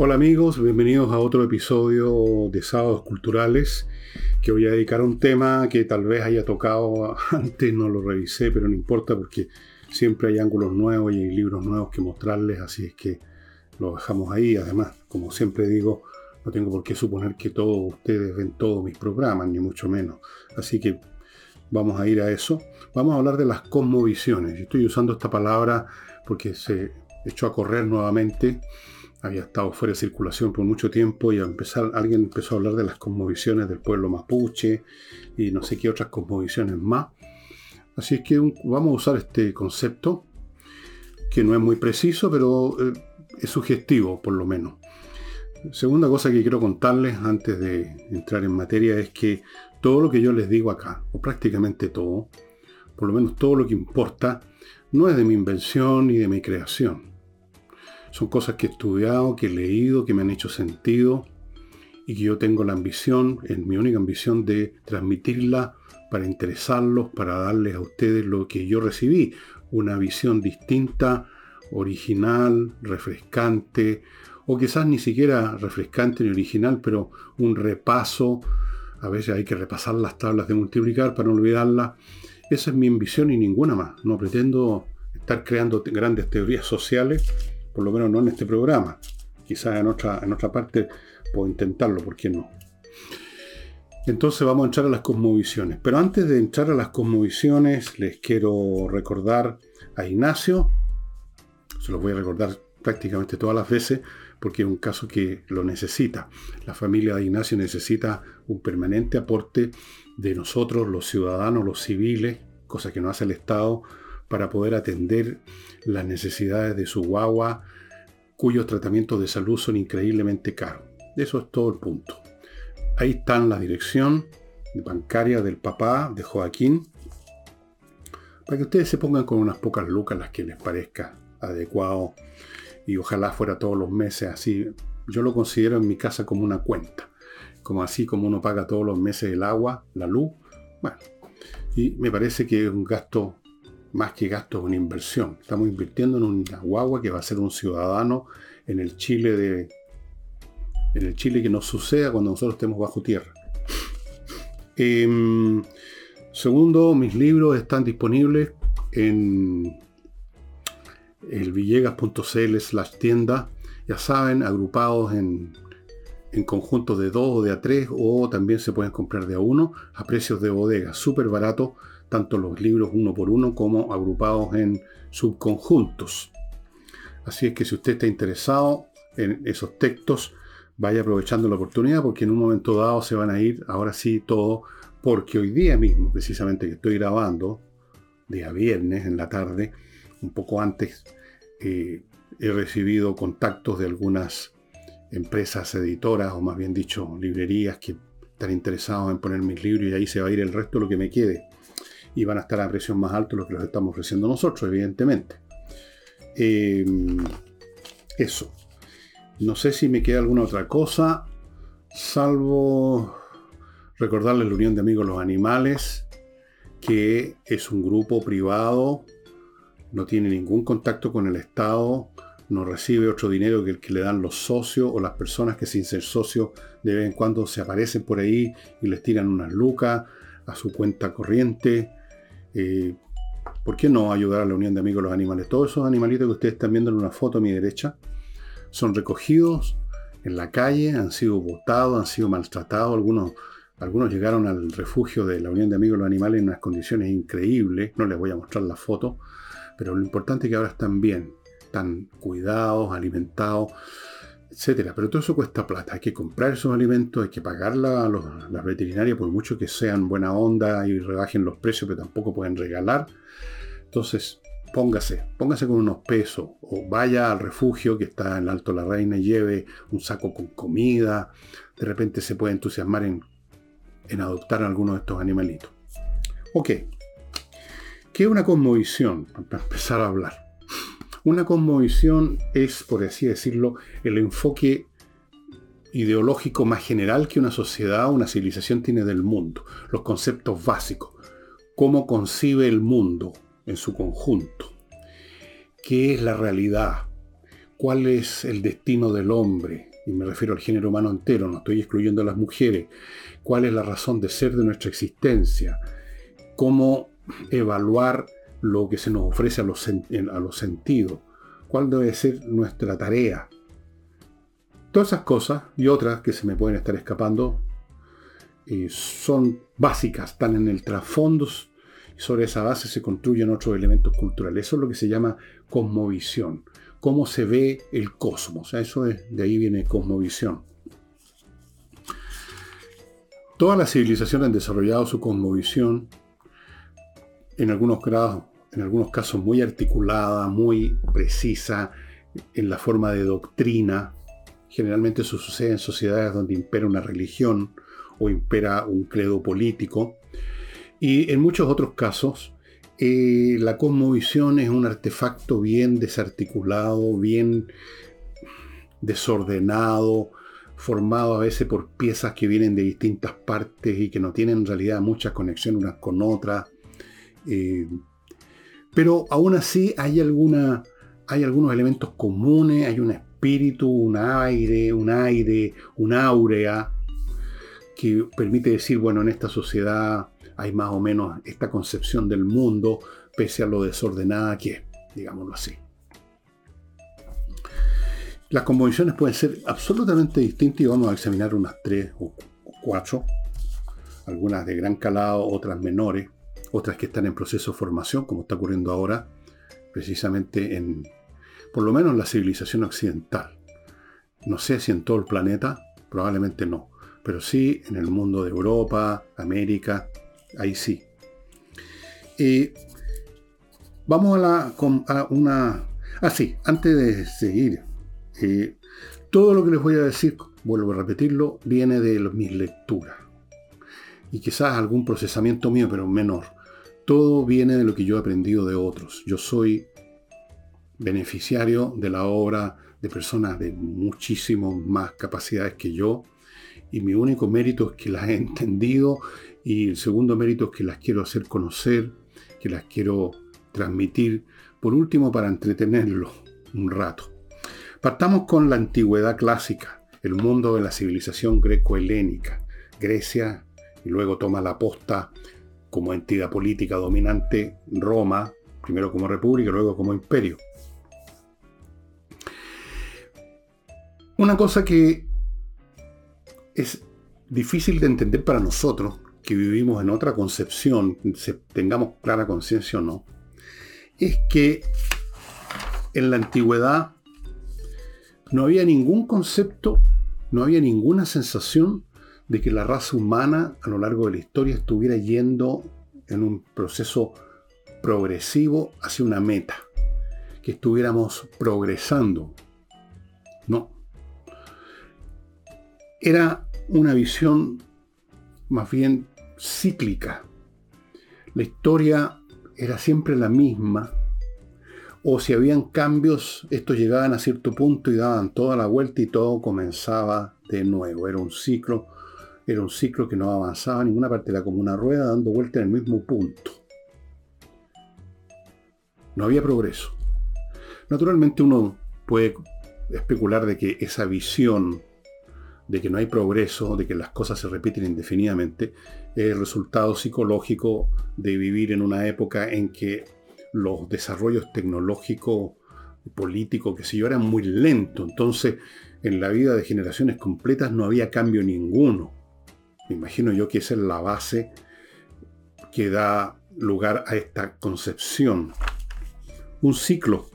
Hola amigos, bienvenidos a otro episodio de Sábados Culturales que voy a dedicar a un tema que tal vez haya tocado antes, no lo revisé, pero no importa porque siempre hay ángulos nuevos y hay libros nuevos que mostrarles, así es que lo dejamos ahí. Además, como siempre digo, no tengo por qué suponer que todos ustedes ven todos mis programas, ni mucho menos. Así que vamos a ir a eso. Vamos a hablar de las cosmovisiones. Estoy usando esta palabra porque se echó a correr nuevamente había estado fuera de circulación por mucho tiempo y a empezar, alguien empezó a hablar de las cosmovisiones del pueblo mapuche y no sé qué otras cosmovisiones más. Así es que vamos a usar este concepto, que no es muy preciso, pero eh, es sugestivo por lo menos. Segunda cosa que quiero contarles antes de entrar en materia es que todo lo que yo les digo acá, o prácticamente todo, por lo menos todo lo que importa, no es de mi invención ni de mi creación son cosas que he estudiado, que he leído, que me han hecho sentido y que yo tengo la ambición, es mi única ambición de transmitirla para interesarlos, para darles a ustedes lo que yo recibí, una visión distinta, original, refrescante, o quizás ni siquiera refrescante ni original, pero un repaso. A veces hay que repasar las tablas de multiplicar para no olvidarlas. Esa es mi ambición y ninguna más. No pretendo estar creando grandes teorías sociales por lo menos no en este programa. Quizás en otra, en otra parte puedo intentarlo, ¿por qué no? Entonces vamos a entrar a las cosmovisiones. Pero antes de entrar a las cosmovisiones, les quiero recordar a Ignacio. Se los voy a recordar prácticamente todas las veces porque es un caso que lo necesita. La familia de Ignacio necesita un permanente aporte de nosotros, los ciudadanos, los civiles, cosa que no hace el Estado, para poder atender las necesidades de su guagua, cuyos tratamientos de salud son increíblemente caros. Eso es todo el punto. Ahí está la dirección bancaria del papá de Joaquín, para que ustedes se pongan con unas pocas lucas las que les parezca adecuado y ojalá fuera todos los meses así. Yo lo considero en mi casa como una cuenta, como así como uno paga todos los meses el agua, la luz. Bueno, y me parece que es un gasto más que gasto, una inversión. Estamos invirtiendo en una guagua que va a ser un ciudadano en el Chile de. En el Chile que nos suceda cuando nosotros estemos bajo tierra. Em, segundo, mis libros están disponibles en el villegas.cl slash tienda. Ya saben, agrupados en, en conjuntos de dos o de a tres, o también se pueden comprar de a uno a precios de bodega, súper barato tanto los libros uno por uno como agrupados en subconjuntos. Así es que si usted está interesado en esos textos, vaya aprovechando la oportunidad porque en un momento dado se van a ir, ahora sí, todo, porque hoy día mismo, precisamente que estoy grabando, día viernes en la tarde, un poco antes, eh, he recibido contactos de algunas empresas editoras, o más bien dicho, librerías que están interesados en poner mis libros y ahí se va a ir el resto de lo que me quede y van a estar a precios más altos los que los estamos ofreciendo nosotros, evidentemente. Em, eso. No sé si me queda alguna otra cosa, salvo recordarles la Unión de Amigos Los Animales, que es un grupo privado, no tiene ningún contacto con el Estado, no recibe otro dinero que el que le dan los socios o las personas que sin ser socios de vez en cuando se aparecen por ahí y les tiran unas lucas a su cuenta corriente. Eh, ¿Por qué no ayudar a la Unión de Amigos de los Animales? Todos esos animalitos que ustedes están viendo en una foto a mi derecha son recogidos en la calle, han sido botados, han sido maltratados. Algunos, algunos llegaron al refugio de la Unión de Amigos de los Animales en unas condiciones increíbles. No les voy a mostrar la foto, pero lo importante es que ahora están bien, están cuidados, alimentados etcétera. Pero todo eso cuesta plata. Hay que comprar esos alimentos, hay que pagarla a, las veterinarias, por mucho que sean buena onda y rebajen los precios, pero tampoco pueden regalar. Entonces, póngase, póngase con unos pesos o vaya al refugio que está en Alto La Reina y lleve un saco con comida. De repente se puede entusiasmar en, en adoptar a alguno de estos animalitos. Ok. ¿Qué es una cosmovisión? Para empezar a hablar. Una cosmovisión es, por así decirlo, el enfoque ideológico más general que una sociedad, una civilización tiene del mundo, los conceptos básicos, cómo concibe el mundo en su conjunto, qué es la realidad, cuál es el destino del hombre, y me refiero al género humano entero, no estoy excluyendo a las mujeres, cuál es la razón de ser de nuestra existencia, cómo evaluar lo que se nos ofrece a los, sentidos, cuál debe ser nuestra tarea. Todas esas cosas y otras que se me pueden estar escapando eh, son básicas, están en el trasfondo y sobre esa base se construyen otros elementos culturales. Eso es lo que se llama cosmovisión cómo se ve el cosmos. Eso es, de ahí viene cosmovisión. Todas las civilizaciones han desarrollado su cosmovisión en algunos casos muy articulada, muy precisa, en la forma de doctrina. Generalmente eso sucede en sociedades donde impera una religión o impera un credo político. Y en muchos otros casos eh, la cosmovisión es un artefacto bien desarticulado, bien desordenado, formado a veces por piezas que vienen de distintas partes y que no tienen en realidad mucha conexión unas con otras. Eh, pero aún así hay, alguna, hay algunos elementos comunes, hay un espíritu, un aire, un aire, un áurea, que permite decir, bueno, en esta sociedad hay más o menos esta concepción del mundo, pese a lo desordenada que es, digámoslo así. Las composiciones pueden ser absolutamente distintas y vamos a examinar unas tres o cuatro, algunas de gran calado, otras menores, otras que están en proceso de formación, como está ocurriendo ahora, precisamente en, por lo menos en la civilización occidental. No sé si en todo el planeta, probablemente no, pero sí en el mundo de Europa, América, ahí sí. vamos a, la, a una... Ah, antes de seguir, eh, todo lo que les voy a decir, vuelvo a repetirlo, viene de mis lecturas. Y quizás algún procesamiento mío, pero menor. Todo viene de lo que yo he aprendido de otros. Yo soy beneficiario de la obra de personas de muchísimas más capacidades que yo. Y mi único mérito es que las he entendido y el segundo mérito es que las quiero hacer conocer, que las quiero transmitir, por último para entretenerlo un rato. Partamos con la antigüedad clásica, el mundo de la civilización greco-helénica. Grecia, y luego toma la posta como entidad política dominante Roma, primero como república, luego como imperio. Una cosa que es difícil de entender para nosotros, que vivimos en otra concepción, tengamos clara conciencia o no, es que en la antigüedad no había ningún concepto, no había ninguna sensación de que la raza humana a lo largo de la historia estuviera yendo en un proceso progresivo hacia una meta, que estuviéramos progresando. No. Era una visión más bien cíclica. La historia era siempre la misma, o si habían cambios, estos llegaban a cierto punto y daban toda la vuelta y todo comenzaba de nuevo. Era un ciclo, era un ciclo que no avanzaba en ninguna parte, era como una rueda dando vuelta en el mismo punto. No había progreso. Naturalmente uno puede especular de que esa visión de que no hay progreso, de que las cosas se repiten indefinidamente, es el resultado psicológico de vivir en una época en que los desarrollos tecnológicos, políticos, que sé yo, eran muy lentos. Entonces, en la vida de generaciones completas no había cambio ninguno. Me imagino yo que esa es la base que da lugar a esta concepción. Un ciclo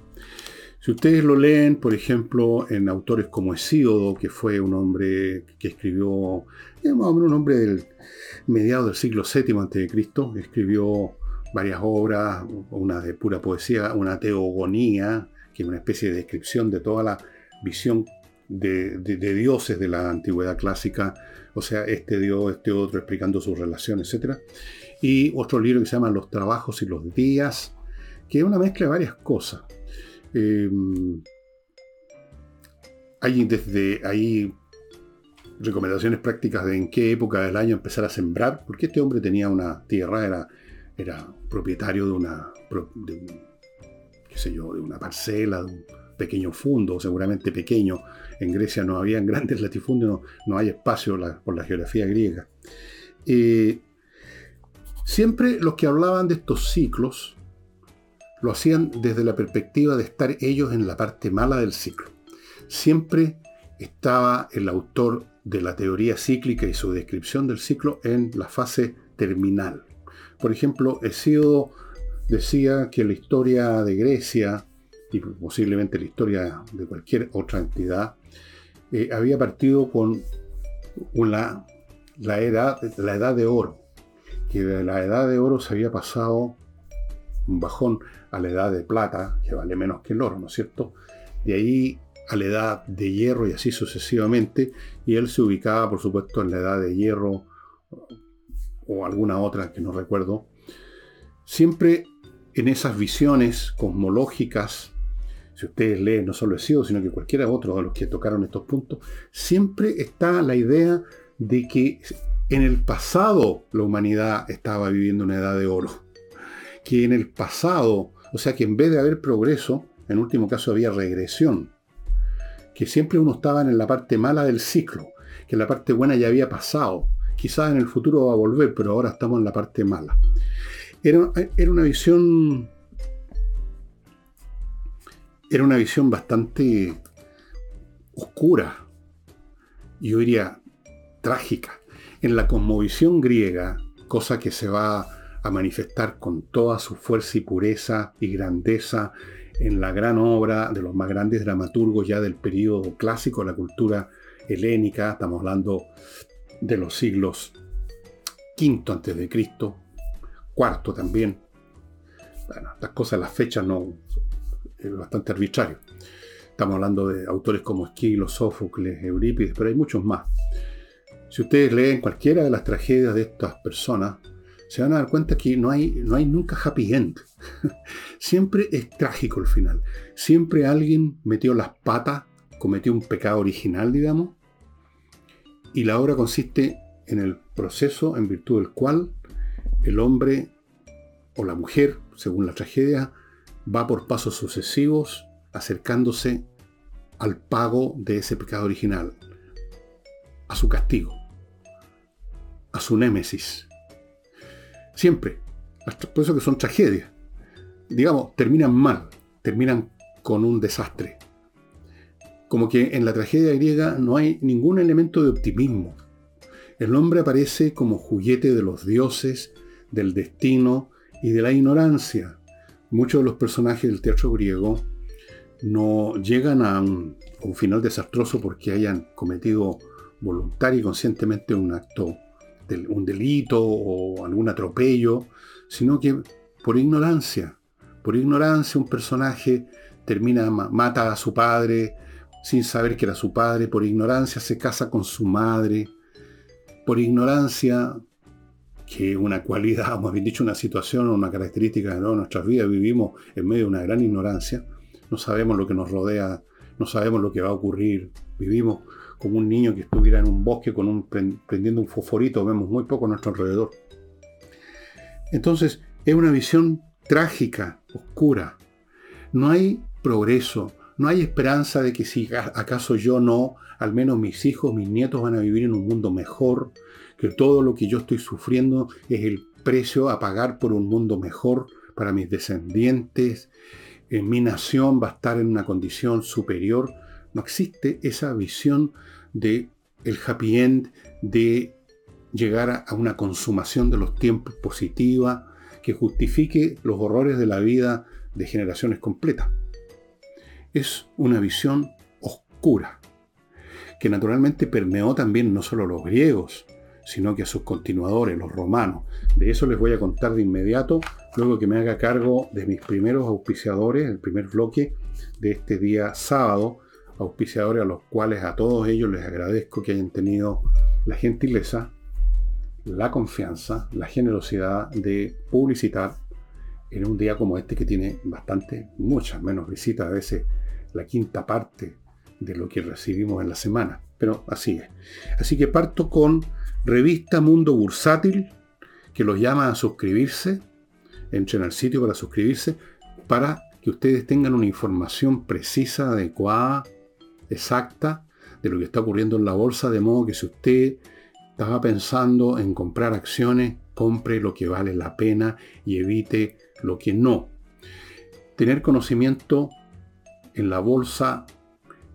si ustedes lo leen, por ejemplo, en autores como Hesíodo, que fue un hombre que escribió, un hombre del mediado del siglo VII a.C., escribió varias obras, una de pura poesía, una teogonía, que es una especie de descripción de toda la visión de, dioses de la antigüedad clásica, o sea, este dios, este otro, explicando sus relaciones, etc. Y otro libro que se llama Los trabajos y los días, que es una mezcla de varias cosas. Em, hay desde ahí recomendaciones prácticas de en qué época del año empezar a sembrar, porque este hombre tenía una tierra, era, era propietario de una, qué sé yo, de una parcela, de un pequeño fundo, seguramente pequeño. En Grecia no habían grandes latifundios, no, hay espacio por la geografía griega. Eh, siempre los que hablaban de estos ciclos lo hacían desde la perspectiva de estar ellos en la parte mala del ciclo. Siempre estaba el autor de la teoría cíclica y su descripción del ciclo en la fase terminal. Por ejemplo, Hesíodo decía que la historia de Grecia y posiblemente la historia de cualquier otra entidad eh, había partido con la, edad, la edad de oro, que de la edad de oro se había pasado un bajón a la edad de plata, que vale menos que el oro, ¿no es cierto? De ahí a la edad de hierro y así sucesivamente, y él se ubicaba, por supuesto, en la edad de hierro o alguna otra que no recuerdo, siempre en esas visiones cosmológicas, si ustedes leen no solo sido sino que cualquiera otro de los que tocaron estos puntos, siempre está la idea de que en el pasado la humanidad estaba viviendo una edad de oro. Que en el pasado, o sea que en vez de haber progreso, en último caso había regresión, que siempre uno estaba en la parte mala del ciclo, que la parte buena ya había pasado, quizás en el futuro va a volver, pero ahora estamos en la parte mala. Era, era una visión era una visión bastante oscura, yo diría trágica. En la cosmovisión griega, cosa que se va a manifestar con toda su fuerza y pureza y grandeza en la gran obra de los más grandes dramaturgos ya del periodo clásico de la cultura helénica, estamos hablando de los siglos V antes de Cristo, cuarto también. Bueno, las cosas, las fechas no bastante arbitrario. Estamos hablando de autores como Esquilo, Sófocles, Eurípides, pero hay muchos más. Si ustedes leen cualquiera de las tragedias de estas personas, se van a dar cuenta que no hay, no hay nunca happy end. Siempre es trágico el final. Siempre alguien metió las patas, cometió un pecado original, digamos, y la obra consiste en el proceso en virtud del cual el hombre o la mujer, según la tragedia, va por pasos sucesivos acercándose al pago de ese pecado original, a su castigo, a su némesis, Siempre. Por eso que son tragedias. Digamos, terminan mal, terminan con un desastre. Como que en la tragedia griega no hay ningún elemento de optimismo. El hombre aparece como juguete de los dioses, del destino y de la ignorancia. Muchos de los personajes del teatro griego no llegan a un, final desastroso porque hayan cometido voluntario y conscientemente un acto un delito o algún atropello, sino que por ignorancia. Por ignorancia un personaje termina, mata a su padre sin saber que era su padre, por ignorancia se casa con su madre, por ignorancia, que una cualidad, o bien dicho, una situación o una característica de nuestras vidas, vivimos en medio de una gran ignorancia, no sabemos lo que nos rodea, no sabemos lo que va a ocurrir, vivimos como un niño que estuviera en un bosque con un, prendiendo un fosforito, vemos muy poco a nuestro alrededor. Entonces, es una visión trágica, oscura. No hay progreso, no hay esperanza de que si acaso yo no, al menos mis hijos, mis nietos van a vivir en un mundo mejor, que todo lo que yo estoy sufriendo es el precio a pagar por un mundo mejor para mis descendientes, en mi nación va a estar en una condición superior. No existe esa visión de el happy end, de llegar a una consumación de los tiempos positiva que justifique los horrores de la vida de generaciones completas. Es una visión oscura, que naturalmente permeó también no solo los griegos, sino que a sus continuadores, los romanos. De eso les voy a contar de inmediato, luego que me haga cargo de mis primeros auspiciadores, el primer bloque de este día sábado, auspiciadores a los cuales a todos ellos les agradezco que hayan tenido la gentileza, la confianza, la generosidad de publicitar en un día como este que tiene bastante, muchas menos visitas, a veces la quinta parte de lo que recibimos en la semana. Pero así es. Así que parto con Revista Mundo Bursátil, que los llama a suscribirse. Entren al sitio para suscribirse, para que ustedes tengan una información precisa, adecuada, exacta de lo que está ocurriendo en la bolsa, de modo que si usted estaba pensando en comprar acciones, compre lo que vale la pena y evite lo que no. Tener conocimiento en la bolsa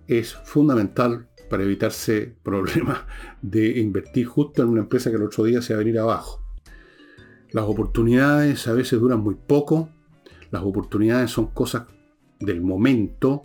es fundamental para evitarse problemas de invertir justo en una empresa que el otro día se va a venir abajo. Las oportunidades a veces duran muy poco, las oportunidades son cosas del momento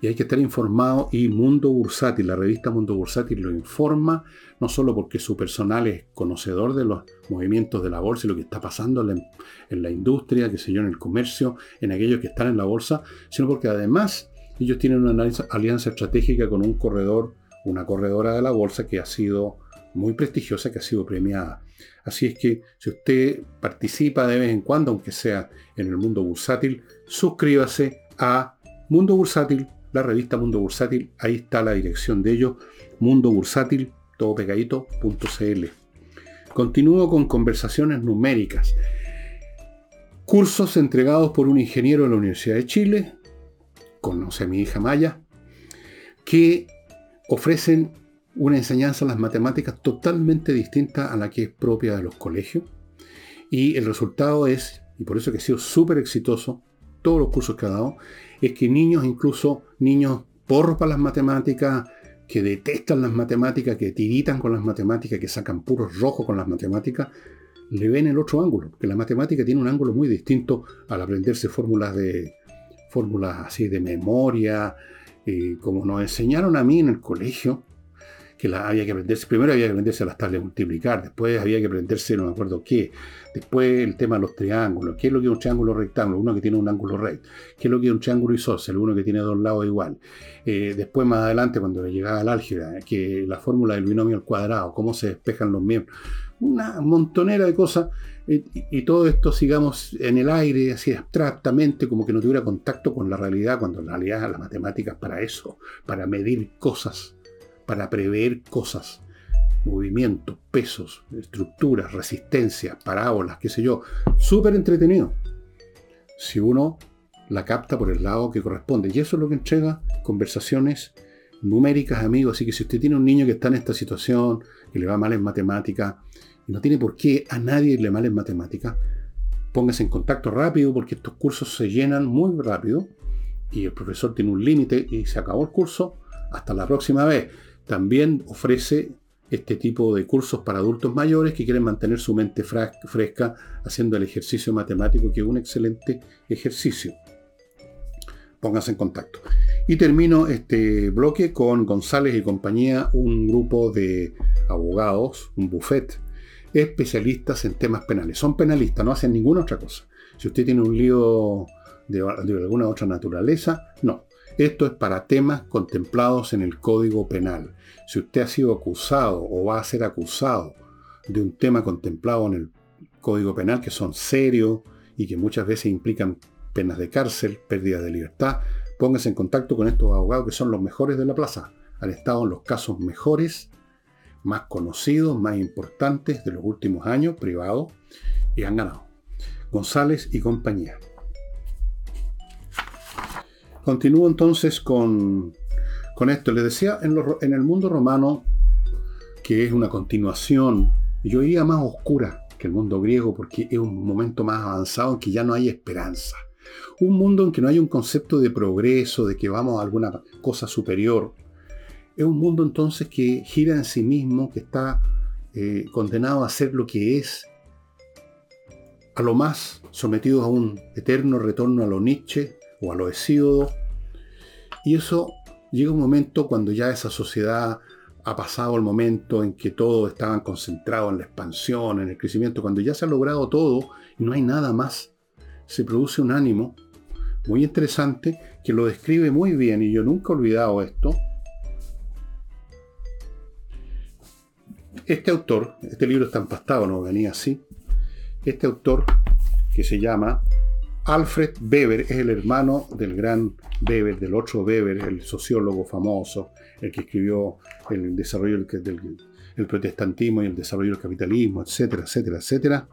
y hay que estar informado y Mundo Bursátil, la revista Mundo Bursátil lo informa, no solo porque su personal es conocedor de los movimientos de la bolsa y lo que está pasando en la, industria, que sé yo, en el comercio, en aquellos que están en la bolsa, sino porque además ellos tienen una alianza estratégica con un corredor, una corredora de la bolsa que ha sido muy prestigiosa, que ha sido premiada. Así es que si usted participa de vez en cuando, aunque sea en el mundo bursátil, suscríbase a Mundo Bursátil, la revista Mundo Bursátil. Ahí está la dirección de ellos, Mundo Bursátil, todo pegadito.cl. Continúo con conversaciones numéricas. Cursos entregados por un ingeniero de la Universidad de Chile, conoce a mi hija Maya, que ofrecen una enseñanza en las matemáticas totalmente distinta a la que es propia de los colegios. Y el resultado es, y por eso que ha sido súper exitoso, todos los cursos que ha dado, es que niños, incluso niños porros para las matemáticas, que detestan las matemáticas, que tiritan con las matemáticas, que sacan puros rojos con las matemáticas, le ven el otro ángulo, porque la matemática tiene un ángulo muy distinto al aprenderse fórmulas de fórmulas así de memoria, eh, como nos enseñaron a mí en el colegio, que la, había que aprenderse, primero había que aprenderse las tablas de multiplicar, después había que aprenderse no me acuerdo qué, después el tema de los triángulos, qué es lo que es un triángulo rectángulo, uno que tiene un ángulo recto, qué es lo que es un triángulo isósceles, uno que tiene dos lados igual. Eh, después más adelante cuando llegaba al álgebra, que la fórmula del binomio al cuadrado, cómo se despejan los miembros, una montonera de cosas, y, y todo esto sigamos en el aire, así abstractamente, como que no tuviera contacto con la realidad, cuando en realidad la matemática es para eso, para medir cosas para prever cosas, movimientos, pesos, estructuras, resistencias, parábolas, qué sé yo. Súper entretenido. Si uno la capta por el lado que corresponde. Y eso es lo que entrega conversaciones numéricas, amigos. Así que si usted tiene un niño que está en esta situación, que le va mal en matemática, y no tiene por qué a nadie le mal en matemática, póngase en contacto rápido porque estos cursos se llenan muy rápido y el profesor tiene un límite y se acabó el curso. Hasta la próxima vez. También ofrece este tipo de cursos para adultos mayores que quieren mantener su mente fresca haciendo el ejercicio matemático, que es un excelente ejercicio. Pónganse en contacto. Y termino este bloque con González y compañía, un grupo de abogados, un buffet, especialistas en temas penales. Son penalistas, no hacen ninguna otra cosa. Si usted tiene un lío de, de alguna otra naturaleza, no. Esto es para temas contemplados en el Código Penal. Si usted ha sido acusado o va a ser acusado de un tema contemplado en el Código Penal, que son serios y que muchas veces implican penas de cárcel, pérdida de libertad, póngase en contacto con estos abogados que son los mejores de la plaza. Han estado en los casos mejores, más conocidos, más importantes de los últimos años, privados, y han ganado. González y compañía. Continúo entonces con, esto. Les decía, en, en, el mundo romano, que es una continuación, yo iría más oscura que el mundo griego porque es un momento más avanzado en que ya no hay esperanza. Un mundo en que no hay un concepto de progreso, de que vamos a alguna cosa superior. Es un mundo entonces que gira en sí mismo, que está eh, condenado a ser lo que es, a lo más sometido a un eterno retorno a lo Nietzsche, o a los Hesíodos. Y eso llega un momento cuando ya esa sociedad ha pasado el momento en que todo estaba concentrado en la expansión, en el crecimiento, cuando ya se ha logrado todo y no hay nada más, se produce un ánimo muy interesante que lo describe muy bien y yo nunca he olvidado esto. Este autor, este libro está empastado, no venía así, este autor que se llama Alfred Weber es el hermano del gran Weber, del otro Weber, el sociólogo famoso, el que escribió el desarrollo del, protestantismo y el desarrollo del capitalismo, etcétera, etcétera, etcétera.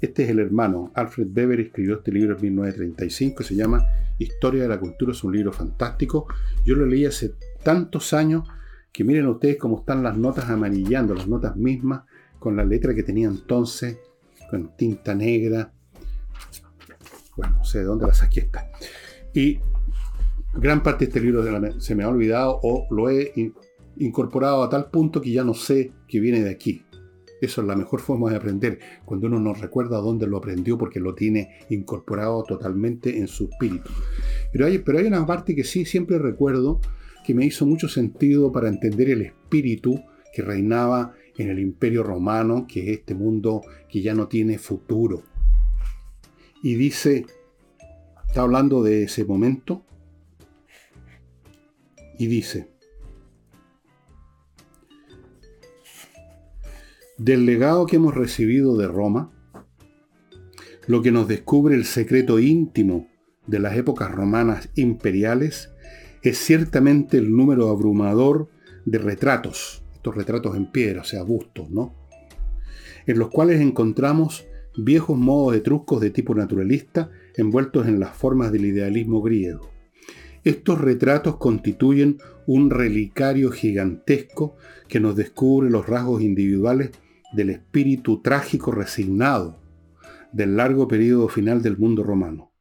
Este es el hermano. Alfred Weber escribió este libro en 1935, se llama Historia de la Cultura, es un libro fantástico. Yo lo leí hace tantos años que miren ustedes cómo están las notas amarillando, las notas mismas, con la letra que tenía entonces, con tinta negra. Bueno, no sé de dónde la saqué esta. Y gran parte de este libro se me ha olvidado o lo he incorporado a tal punto que ya no sé que viene de aquí. Eso es la mejor forma de aprender, cuando uno no recuerda dónde lo aprendió porque lo tiene incorporado totalmente en su espíritu. Pero hay, pero hay una parte que sí siempre recuerdo que me hizo mucho sentido para entender el espíritu que reinaba en el imperio romano, que es este mundo que ya no tiene futuro. Y dice, está hablando de ese momento, y dice, Del legado que hemos recibido de Roma, lo que nos descubre el secreto íntimo de las épocas romanas imperiales es ciertamente el número abrumador de retratos, estos retratos en piedra, o sea, bustos, ¿no? En los cuales encontramos viejos modos etruscos de tipo naturalista envueltos en las formas del idealismo griego. Estos retratos constituyen un relicario gigantesco que nos descubre los rasgos individuales del espíritu trágico resignado del largo periodo final del mundo romano.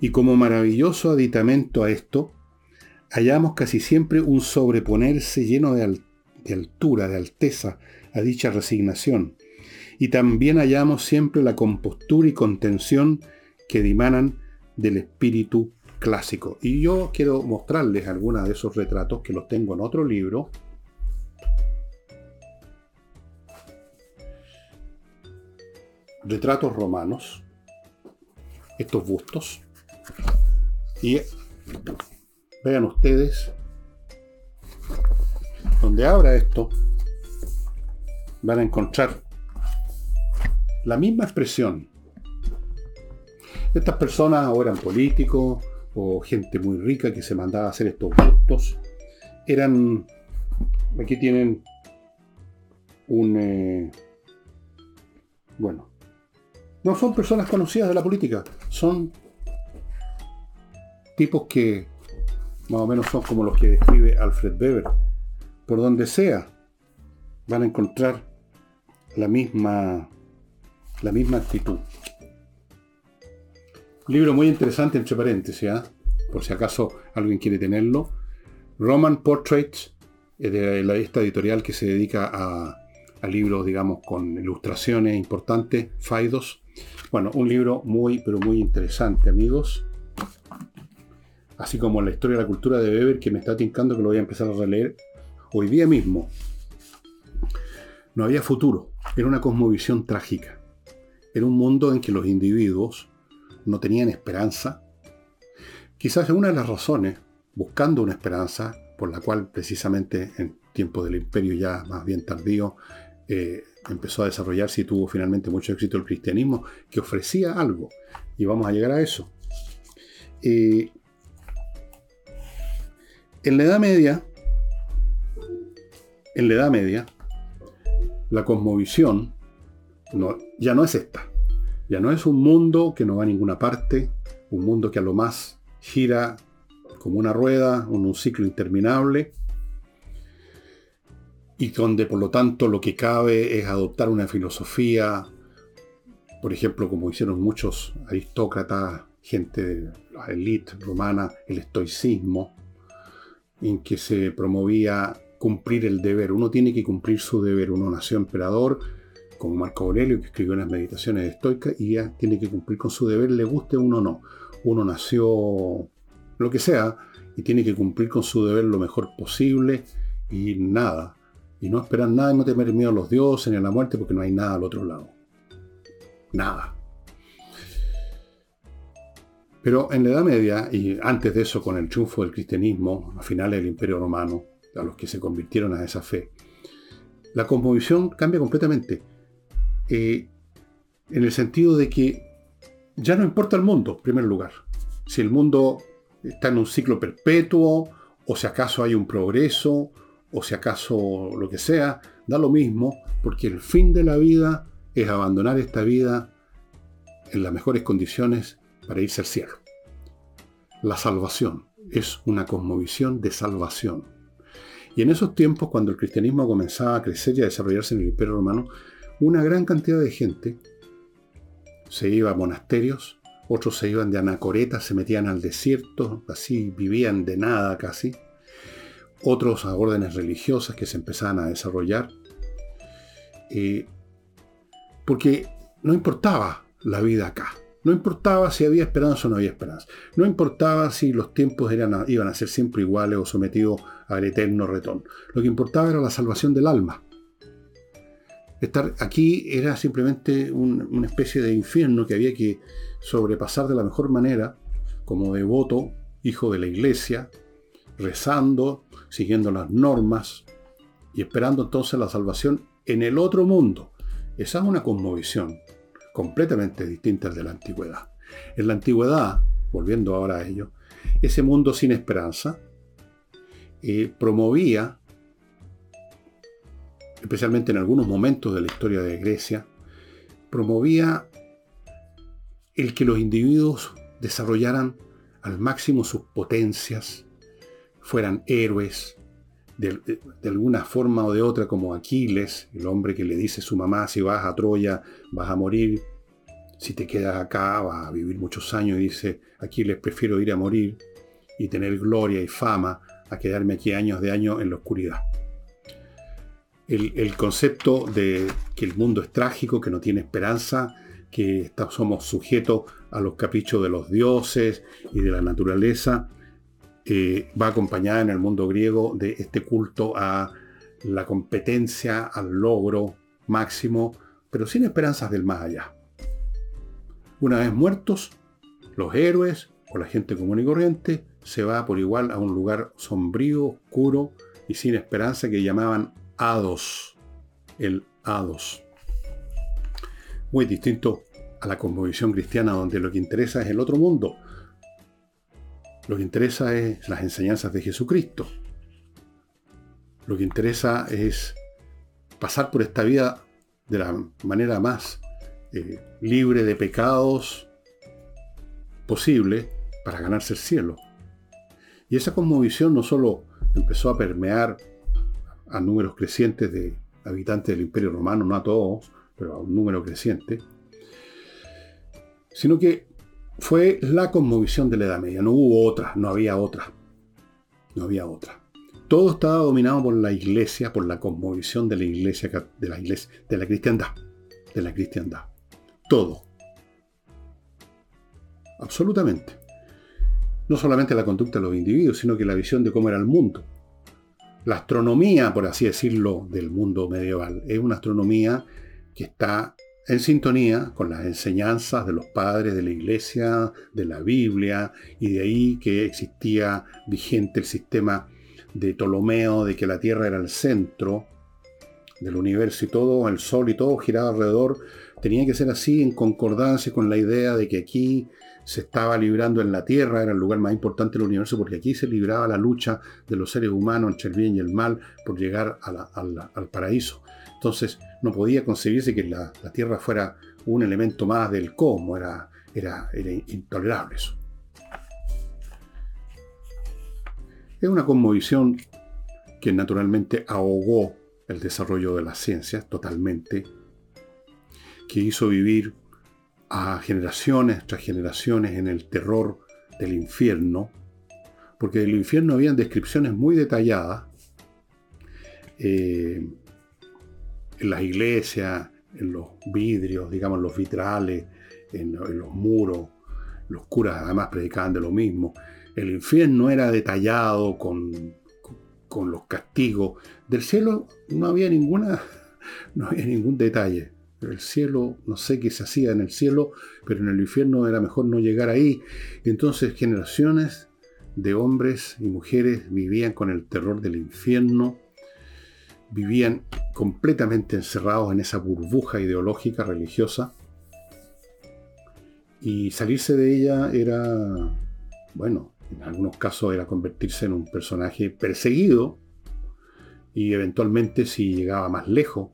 Y como maravilloso aditamento a esto, hallamos casi siempre un sobreponerse lleno de, altura, de alteza, a dicha resignación. Y también hallamos siempre la compostura y contención que dimanan del espíritu clásico. Y yo quiero mostrarles algunos de esos retratos que los tengo en otro libro, retratos romanos, estos bustos, y vean ustedes, donde abra esto, van a encontrar la misma expresión. Estas personas o eran políticos o gente muy rica que se mandaba a hacer estos bustos. Eran, aquí tienen un, eh, bueno, no son personas conocidas de la política, son tipos que más o menos son como los que describe Alfred Weber. Por donde sea, van a encontrar la misma, la misma actitud. libro muy interesante, entre paréntesis, ¿ah? por si acaso alguien quiere tenerlo. Roman Portraits, de esta editorial que se dedica a, a libros, digamos, con ilustraciones importantes, Faidos. Bueno, un libro muy, pero muy interesante, amigos. Así como la historia de la cultura de Weber, que me está tincando que lo voy a empezar a releer hoy día mismo. No había futuro, era una cosmovisión trágica. Era un mundo en que los individuos no tenían esperanza. Quizás una de las razones, buscando una esperanza, por la cual precisamente en tiempos del imperio ya más bien tardío, eh, empezó a desarrollarse y tuvo finalmente mucho éxito el cristianismo, que ofrecía algo. Y vamos a llegar a eso. Eh, en la Edad Media, en la Edad Media, la cosmovisión no, ya no es esta. Ya no es un mundo que no va a ninguna parte, un mundo que a lo más gira como una rueda, en un ciclo interminable, y donde por lo tanto lo que cabe es adoptar una filosofía, por ejemplo, como hicieron muchos aristócratas, gente de la élite romana, el estoicismo, en que se promovía cumplir el deber. Uno tiene que cumplir su deber. Uno nació emperador, como Marco Aurelio, que escribió unas meditaciones estoicas, y ya tiene que cumplir con su deber, le guste uno no. Uno nació lo que sea, y tiene que cumplir con su deber lo mejor posible, y nada y no esperar nada y no tener miedo a los dioses ni a la muerte porque no hay nada al otro lado. Nada. Pero en la Edad Media, y antes de eso con el triunfo del cristianismo, a finales del Imperio Romano, a los que se convirtieron a esa fe, la cosmovisión cambia completamente. Eh, en el sentido de que ya no importa el mundo, en primer lugar. Si el mundo está en un ciclo perpetuo, o si acaso hay un progreso, o si acaso lo que sea, da lo mismo, porque el fin de la vida es abandonar esta vida en las mejores condiciones para irse al cielo. La salvación es una cosmovisión de salvación. Y en esos tiempos, cuando el cristianismo comenzaba a crecer y a desarrollarse en el Imperio Romano, una gran cantidad de gente se iba a monasterios, otros se iban de anacoreta, se metían al desierto, así vivían de nada casi, otros órdenes religiosas que se empezaban a desarrollar, eh, porque no importaba la vida acá, no importaba si había esperanza o no había esperanza, no importaba si los tiempos eran, iban a ser siempre iguales o sometidos al eterno retorno, lo que importaba era la salvación del alma. Estar aquí era simplemente una especie de infierno que había que sobrepasar de la mejor manera, como devoto, hijo de la iglesia, rezando, siguiendo las normas y esperando entonces la salvación en el otro mundo. Esa es una conmovisión completamente distinta de la antigüedad. En la antigüedad, volviendo ahora a ello, ese mundo sin esperanza eh, promovía especialmente en algunos momentos de la historia de Grecia, promovía el que los individuos desarrollaran al máximo sus potencias, fueran héroes, de, alguna forma o de otra, como Aquiles, el hombre que le dice a su mamá, si vas a Troya vas a morir, si te quedas acá vas a vivir muchos años, y dice, Aquiles prefiero ir a morir y tener gloria y fama a quedarme aquí años de años en la oscuridad el, concepto de que el mundo es trágico, que no tiene esperanza, que somos sujetos a los caprichos de los dioses y de la naturaleza, eh, va acompañada en el mundo griego de este culto a la competencia, al logro máximo, pero sin esperanzas del más allá. Una vez muertos, los héroes o la gente común y corriente se va por igual a un lugar sombrío, oscuro y sin esperanza que llamaban Hados, el Hados. Muy distinto a la conmovisión cristiana donde lo que interesa es el otro mundo. Lo que interesa es las enseñanzas de Jesucristo. Lo que interesa es pasar por esta vida de la manera más eh, libre de pecados posible para ganarse el cielo. Y esa conmovisión no solo empezó a permear a números crecientes de habitantes del Imperio Romano, no a todos, pero a un número creciente, sino que fue la conmovisión de la Edad Media, no hubo otra, no había otra, no había otra. Todo estaba dominado por la iglesia, por la conmovisión de la iglesia, de la iglesia, de la cristiandad, de la cristiandad. Todo. Absolutamente. No solamente la conducta de los individuos, sino que la visión de cómo era el mundo la astronomía, por así decirlo, del mundo medieval. Es una astronomía que está en sintonía con las enseñanzas de los padres de la iglesia, de la Biblia, y de ahí que existía vigente el sistema de Ptolomeo, de que la Tierra era el centro del universo y todo, el Sol y todo giraba alrededor. Tenía que ser así en concordancia con la idea de que aquí se estaba librando en la Tierra, era el lugar más importante del universo, porque aquí se libraba la lucha de los seres humanos entre el bien y el mal por llegar al paraíso. Entonces no podía concebirse que la, Tierra fuera un elemento más del era, era, era intolerable eso. Es una conmovisión que naturalmente ahogó el desarrollo de las ciencias totalmente, que hizo vivir a generaciones tras generaciones en el terror del infierno, porque del infierno habían descripciones muy detalladas eh, en las iglesias, en los vidrios, digamos, los vitrales, en, los muros. Los curas además predicaban de lo mismo. El infierno era detallado con, con los castigos. Del cielo no había ninguna, no había ningún detalle. El cielo, no sé qué se hacía en el cielo, pero en el infierno era mejor no llegar ahí. entonces generaciones de hombres y mujeres vivían con el terror del infierno, vivían completamente encerrados en esa burbuja ideológica religiosa. Y salirse de ella era, bueno, en algunos casos era convertirse en un personaje perseguido y eventualmente si llegaba más lejos,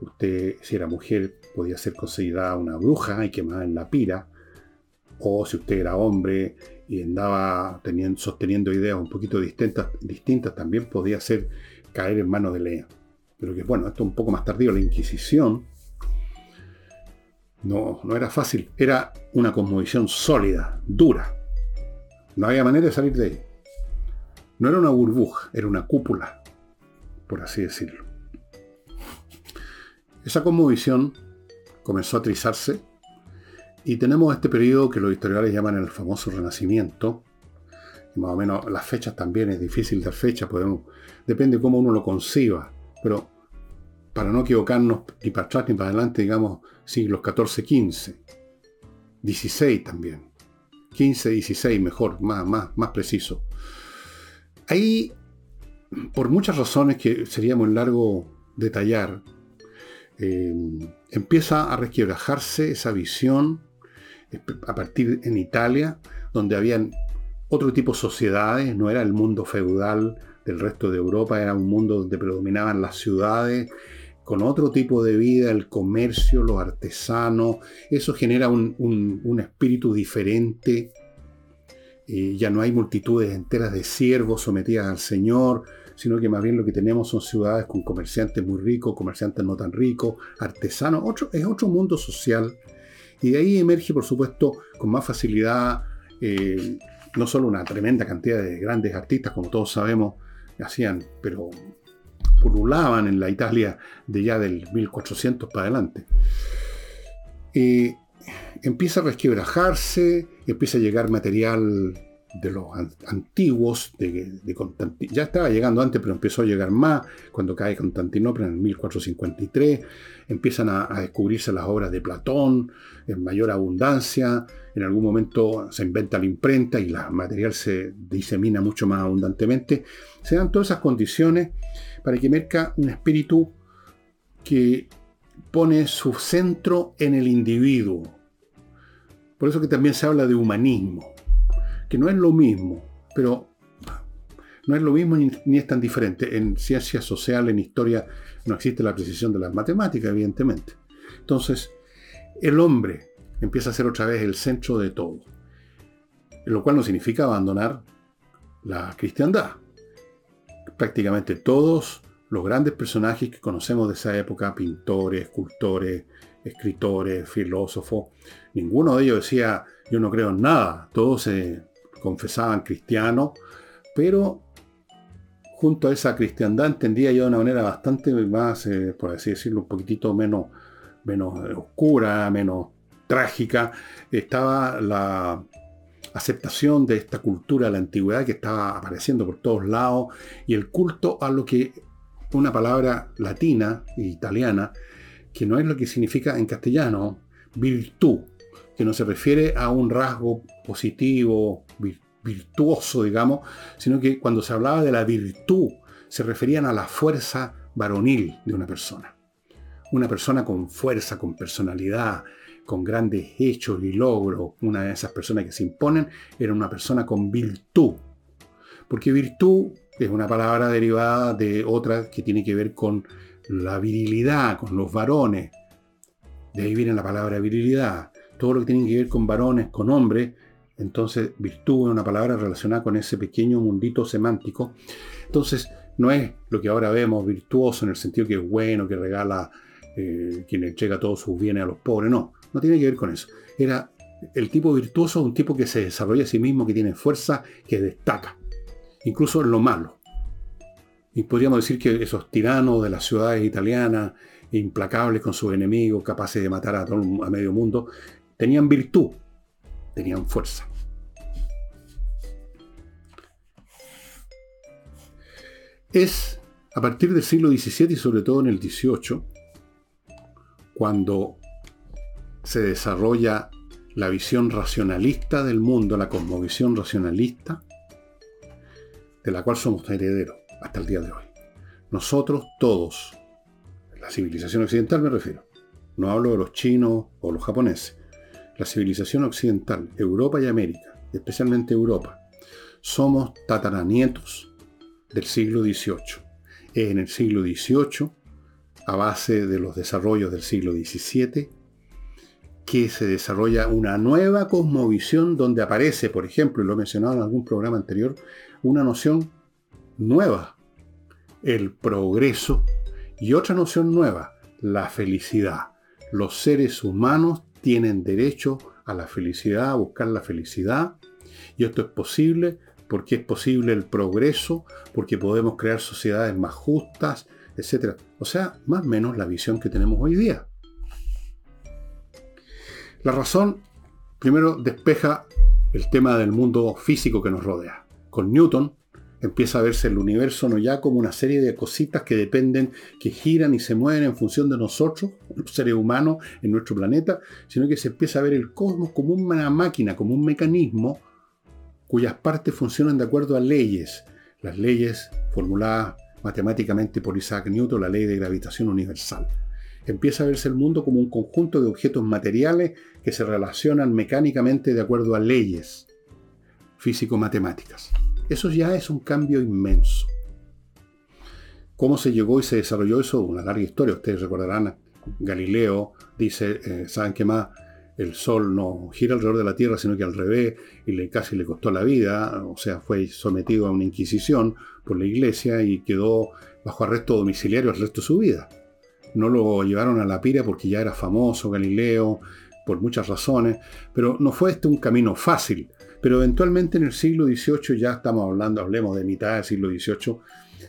usted si era mujer podía ser considerada una bruja y quemada en la pira, o si usted era hombre y andaba teniendo, sosteniendo ideas un poquito distintas, distintas, también podía ser caer en manos de Lea. Pero que bueno, esto un poco más tardío, la Inquisición no, no era fácil, era una cosmovisión sólida, dura. No había manera de salir de ahí. No era una burbuja, era una cúpula, por así decirlo. Esa cosmovisión comenzó a trizarse y tenemos este periodo que los historiadores llaman el famoso Renacimiento. Más o menos las fechas también es difícil dar fecha, podemos, depende de cómo uno lo conciba, pero para no equivocarnos ni para atrás ni para adelante, digamos siglos XIV, XV, XVI también, 15, 16 mejor, más, más, más preciso. Ahí, por muchas razones que sería muy largo detallar, eh, empieza a resquebrajarse esa visión a partir en Italia, donde habían otro tipo de sociedades, no era el mundo feudal del resto de Europa, era un mundo donde predominaban las ciudades, con otro tipo de vida, el comercio, los artesanos, eso genera un, espíritu diferente, eh, ya no hay multitudes enteras de siervos sometidas al Señor, sino que más bien lo que tenemos son ciudades con comerciantes muy ricos, comerciantes no tan ricos, artesanos, otro, es otro mundo social. Y de ahí emerge, por supuesto, con más facilidad, eh, no solo una tremenda cantidad de grandes artistas, como todos sabemos, hacían, pero pululaban en la Italia de ya del 1400 para adelante. Eh, empieza a resquebrajarse, empieza a llegar material de los antiguos, de, ya estaba llegando antes, pero empezó a llegar más cuando cae Constantinopla en el 1453, empiezan a, descubrirse las obras de Platón en mayor abundancia, en algún momento se inventa la imprenta y el material se disemina mucho más abundantemente, se dan todas esas condiciones para que emerja un espíritu que pone su centro en el individuo. Por eso que también se habla de humanismo que no es lo mismo, pero no es lo mismo ni, es tan diferente. En ciencias sociales, en historia, no existe la precisión de las matemáticas, evidentemente. Entonces, el hombre empieza a ser otra vez el centro de todo, lo cual no significa abandonar la cristiandad. Prácticamente todos los grandes personajes que conocemos de esa época, pintores, escultores, escritores, filósofos, ninguno de ellos decía, yo no creo en nada, todos se confesaban cristianos, pero junto a esa cristiandad entendía yo de una manera bastante más, eh, por así decirlo, un poquitito menos, menos oscura, menos trágica, estaba la aceptación de esta cultura de la antigüedad que estaba apareciendo por todos lados y el culto a lo que una palabra latina e italiana, que no es lo que significa en castellano, virtud, que no se refiere a un rasgo positivo, virtuoso, digamos, sino que cuando se hablaba de la virtud, se referían a la fuerza varonil de una persona. Una persona con fuerza, con personalidad, con grandes hechos y logros, una de esas personas que se imponen, era una persona con virtud. Porque virtud es una palabra derivada de otra que tiene que ver con la virilidad, con los varones. De ahí viene la palabra virilidad todo lo que tiene que ver con varones, con hombres, entonces virtud es una palabra relacionada con ese pequeño mundito semántico. Entonces no es lo que ahora vemos virtuoso en el sentido que es bueno, que regala, eh, quien entrega todos sus bienes a los pobres, no, no tiene que ver con eso. Era el tipo virtuoso, un tipo que se desarrolla a sí mismo, que tiene fuerza, que destaca, incluso en lo malo. Y podríamos decir que esos tiranos de las ciudades italianas, implacables con sus enemigos, capaces de matar a, todo, a medio mundo, tenían virtud, tenían fuerza. Es a partir del siglo XVII y sobre todo en el XVIII, cuando se desarrolla la visión racionalista del mundo, la cosmovisión racionalista, de la cual somos herederos hasta el día de hoy. Nosotros todos, la civilización occidental me refiero, no hablo de los chinos o los japoneses, la civilización occidental, Europa y América, especialmente Europa, somos tataranietos del siglo XVIII. En el siglo XVIII a base de los desarrollos del siglo XVII, que se desarrolla una nueva cosmovisión donde aparece, por ejemplo, y lo he mencionado en algún programa anterior, una noción nueva, el progreso, y otra noción nueva, la felicidad. Los seres humanos tienen derecho a la felicidad, a buscar la felicidad, y esto es posible porque es posible el progreso, porque podemos crear sociedades más justas, etc. O sea, más o menos la visión que tenemos hoy día. La razón, primero, despeja el tema del mundo físico que nos rodea. Con Newton empieza a verse el universo no ya como una serie de cositas que dependen, que giran y se mueven en función de nosotros, los seres humanos en nuestro planeta, sino que se empieza a ver el cosmos como una máquina, como un mecanismo cuyas partes funcionan de acuerdo a leyes, las leyes formuladas matemáticamente por Isaac Newton, la ley de gravitación universal. Empieza a verse el mundo como un conjunto de objetos materiales que se relacionan mecánicamente de acuerdo a leyes físico-matemáticas. Eso ya es un cambio inmenso. ¿Cómo se llegó y se desarrolló eso? Una larga historia. Ustedes recordarán, Galileo dice, eh, ¿saben qué más? El Sol no gira alrededor de la Tierra, sino que al revés, y le, casi le costó la vida, o sea, fue sometido a una inquisición por la iglesia y quedó bajo arresto domiciliario el resto de su vida. No lo llevaron a la pira porque ya era famoso Galileo, por muchas razones, pero no fue este un camino fácil. Pero eventualmente en el siglo XVIII, ya estamos hablando, hablemos de mitad del siglo XVIII,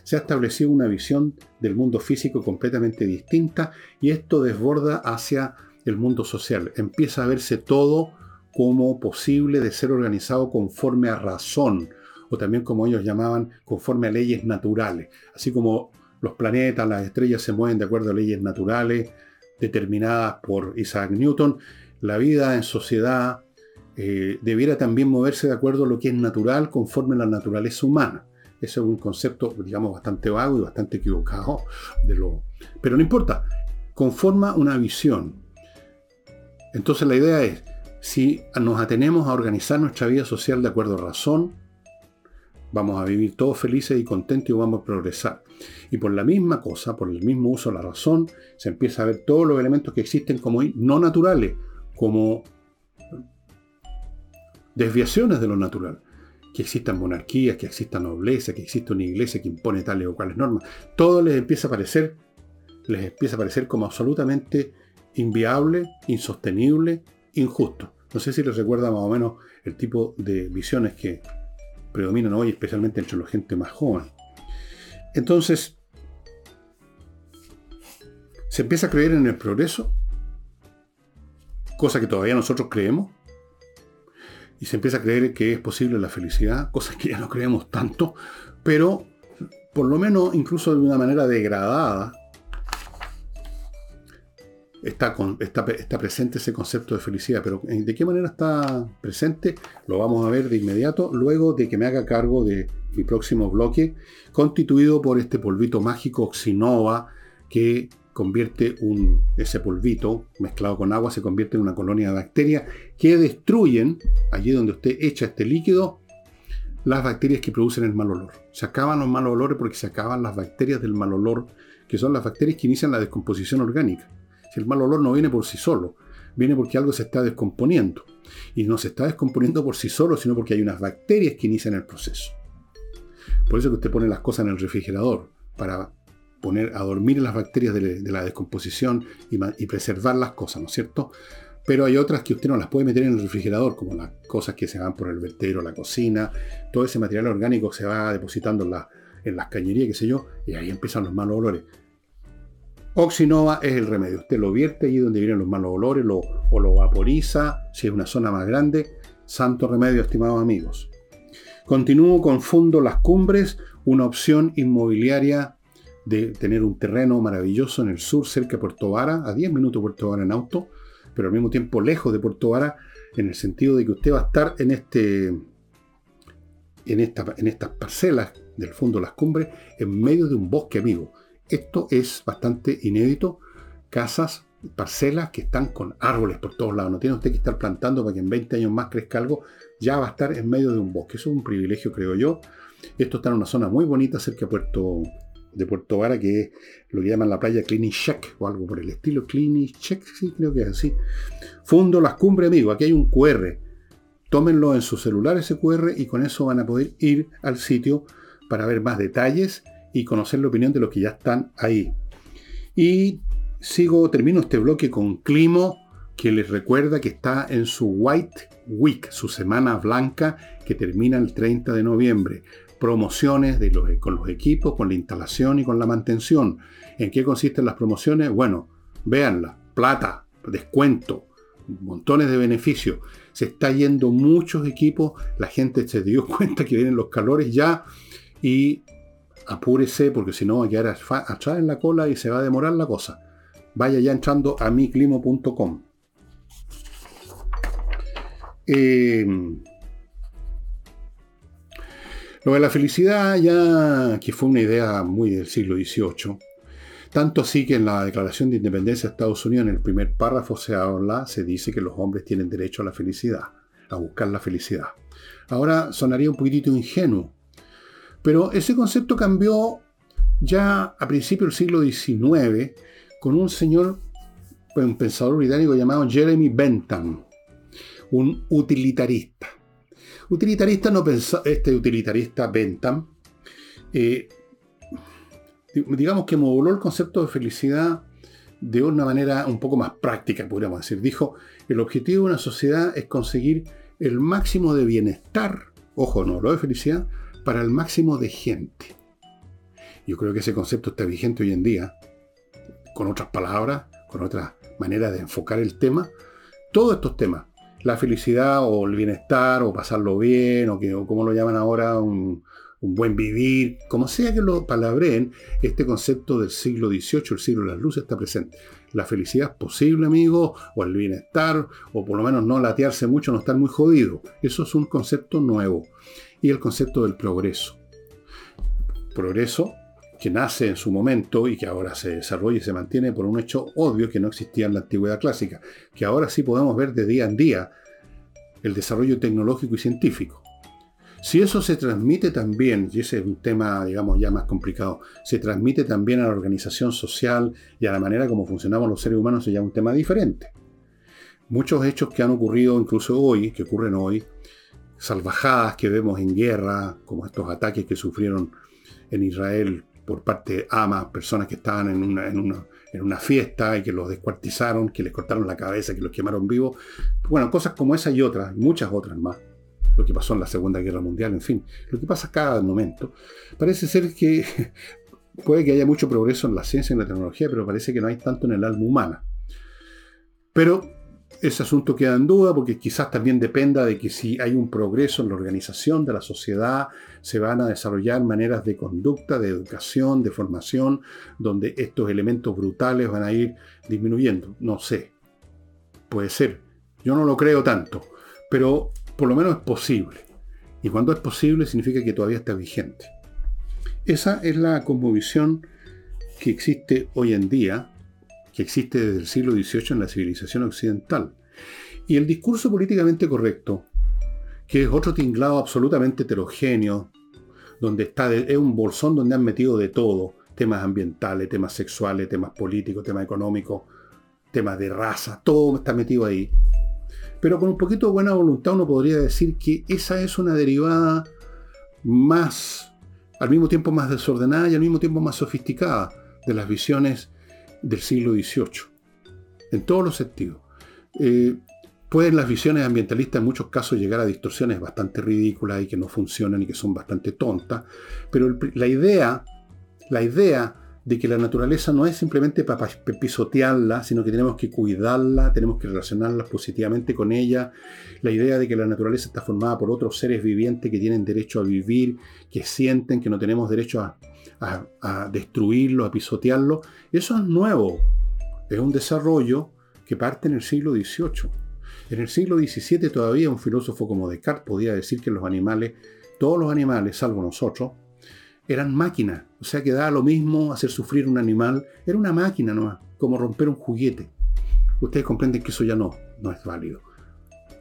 se ha establecido una visión del mundo físico completamente distinta y esto desborda hacia el mundo social. Empieza a verse todo como posible de ser organizado conforme a razón, o también como ellos llamaban, conforme a leyes naturales. Así como los planetas, las estrellas se mueven de acuerdo a leyes naturales determinadas por Isaac Newton, la vida en sociedad eh, debiera también moverse de acuerdo a lo que es natural conforme a la naturaleza humana. Ese es un concepto, digamos, bastante vago y bastante equivocado. De lo... Pero no importa, conforma una visión. Entonces la idea es, si nos atenemos a organizar nuestra vida social de acuerdo a razón, vamos a vivir todos felices y contentos y vamos a progresar. Y por la misma cosa, por el mismo uso de la razón, se empieza a ver todos los elementos que existen como no naturales, como desviaciones de lo natural. Que existan monarquías, que exista nobleza, que exista una iglesia que impone tales o cuales normas. Todo les empieza a parecer, les empieza a parecer como absolutamente inviable, insostenible, injusto. No sé si les recuerda más o menos el tipo de visiones que predominan hoy, especialmente entre la gente más joven. Entonces, se empieza a creer en el progreso, cosa que todavía nosotros creemos, y se empieza a creer que es posible la felicidad, cosa que ya no creemos tanto, pero por lo menos incluso de una manera degradada está, presente ese concepto de felicidad. Pero eh, ¿de qué manera está presente? Lo vamos a ver de inmediato, luego de que me haga cargo de mi próximo bloque, constituido por este polvito mágico Oxinova, que convierte un, ese polvito mezclado con agua, se convierte en una colonia de bacterias que destruyen, allí donde usted echa este líquido, las bacterias que producen el mal olor. Se acaban los malos olores porque se acaban las bacterias del mal olor, que son las bacterias que inician la descomposición orgánica. Si el mal olor no viene por sí solo, viene porque algo se está descomponiendo. Y no se está descomponiendo por sí solo, sino porque hay unas bacterias que inician el proceso. Por eso que usted pone las cosas en el refrigerador, para poner a dormir las bacterias de, la descomposición y, preservar las cosas, ¿no es cierto? Pero hay otras que usted no las puede meter en el refrigerador, como las cosas que se van por el vertedero, la cocina, todo ese material orgánico se va depositando en, en las cañerías, qué sé yo, y ahí empiezan los malos olores. Oxinova es el remedio. Usted lo vierte allí donde vienen los malos olores, o lo vaporiza, si es una zona más grande. Santo remedio, estimados amigos. Continúo con Fundo Las Cumbres, una opción inmobiliaria de tener un terreno maravilloso en el sur, cerca de Puerto Vara, a 10 minutos de Puerto Vara en auto, pero al mismo tiempo lejos de Puerto Vara, en el sentido de que usted va a estar en, este, en, esta, en estas parcelas del fondo las cumbres, en medio de un bosque amigo. Esto es bastante inédito. Casas, parcelas que están con árboles por todos lados. No tiene usted que estar plantando para que en 20 años más crezca algo. Ya va a estar en medio de un bosque. Eso es un privilegio, creo yo. Esto está en una zona muy bonita cerca de Puerto de Puerto Vara, que es lo que llaman la playa Check o algo por el estilo. Check, sí, creo que es así. Fundo Las Cumbres, amigo. Aquí hay un QR. Tómenlo en su celular ese QR y con eso van a poder ir al sitio para ver más detalles y conocer la opinión de los que ya están ahí. Y sigo, termino este bloque con Climo, que les recuerda que está en su White Week, su semana blanca que termina el 30 de noviembre promociones de los, con los equipos, con la instalación y con la mantención. ¿En qué consisten las promociones? Bueno, véanla, plata, descuento, montones de beneficios. Se está yendo muchos equipos, la gente se dio cuenta que vienen los calores ya y apúrese porque si no va a quedar atrás en la cola y se va a demorar la cosa. Vaya ya entrando a miclimo.com. Eh, lo de la felicidad ya, que fue una idea muy del siglo XVIII, tanto así que en la Declaración de Independencia de Estados Unidos, en el primer párrafo se habla, se dice que los hombres tienen derecho a la felicidad, a buscar la felicidad. Ahora sonaría un poquitito ingenuo, pero ese concepto cambió ya a principios del siglo XIX con un señor, un pensador británico llamado Jeremy Bentham, un utilitarista. Utilitarista no pensa, este utilitarista Bentham, eh, digamos que moduló el concepto de felicidad de una manera un poco más práctica, podríamos decir. Dijo, el objetivo de una sociedad es conseguir el máximo de bienestar, ojo, no lo de felicidad, para el máximo de gente. Yo creo que ese concepto está vigente hoy en día, con otras palabras, con otra manera de enfocar el tema. Todos estos temas, la felicidad o el bienestar o pasarlo bien o, que, como lo llaman ahora un, buen vivir, como sea que lo palabreen, este concepto del siglo XVIII, el siglo de las luces, está presente. La felicidad es posible, amigo, o el bienestar, o por lo menos no latearse mucho, no estar muy jodido. Eso es un concepto nuevo. Y el concepto del progreso. Progreso que nace en su momento y que ahora se desarrolla y se mantiene por un hecho obvio que no existía en la antigüedad clásica, que ahora sí podemos ver de día en día el desarrollo tecnológico y científico. Si eso se transmite también, y ese es un tema, digamos, ya más complicado, se transmite también a la organización social y a la manera como funcionamos los seres humanos, es ya un tema diferente. Muchos hechos que han ocurrido incluso hoy, que ocurren hoy, salvajadas que vemos en guerra, como estos ataques que sufrieron en Israel por parte de AMA, personas que estaban en una, en, una, fiesta y que los descuartizaron, que les cortaron la cabeza, que los quemaron vivos. Bueno, cosas como esa y otras, muchas otras más. Lo que pasó en la Segunda Guerra Mundial, en fin, lo que pasa cada momento. Parece ser que puede que haya mucho progreso en la ciencia y en la tecnología, pero parece que no hay tanto en el alma humana. Pero ese asunto queda en duda porque quizás también dependa de que si hay un progreso en la organización de la sociedad, se van a desarrollar maneras de conducta, de educación, de formación, donde estos elementos brutales van a ir disminuyendo. No sé. Puede ser. Yo no lo creo tanto, pero por lo menos es posible. Y cuando es posible significa que todavía está vigente. Esa es la conmovisión que existe hoy en día que existe desde el siglo XVIII en la civilización occidental. Y el discurso políticamente correcto, que es otro tinglado absolutamente heterogéneo, donde está es un bolsón donde han metido de todo, temas ambientales, temas sexuales, temas políticos, temas económicos, temas de raza, todo está metido ahí. Pero con un poquito de buena voluntad uno podría decir que esa es una derivada más, al mismo tiempo más desordenada y al mismo tiempo más sofisticada de las visiones del siglo XVIII, en todos los sentidos. Eh, pueden las visiones ambientalistas en muchos casos llegar a distorsiones bastante ridículas y que no funcionan y que son bastante tontas, pero la idea, la idea de que la naturaleza no es simplemente para pisotearla, sino que tenemos que cuidarla, tenemos que relacionarla positivamente con ella. La idea de que la naturaleza está formada por otros seres vivientes que tienen derecho a vivir, que sienten que no tenemos derecho a, a, destruirlo, a pisotearlo, eso es nuevo. Es un desarrollo que parte en el siglo XVIII. En el siglo XVII todavía un filósofo como Descartes podía decir que los animales, todos los animales, salvo nosotros, eran máquinas. O sea que daba lo mismo hacer sufrir un animal. Era una máquina nomás, como romper un juguete. Ustedes comprenden que eso ya no, no es válido.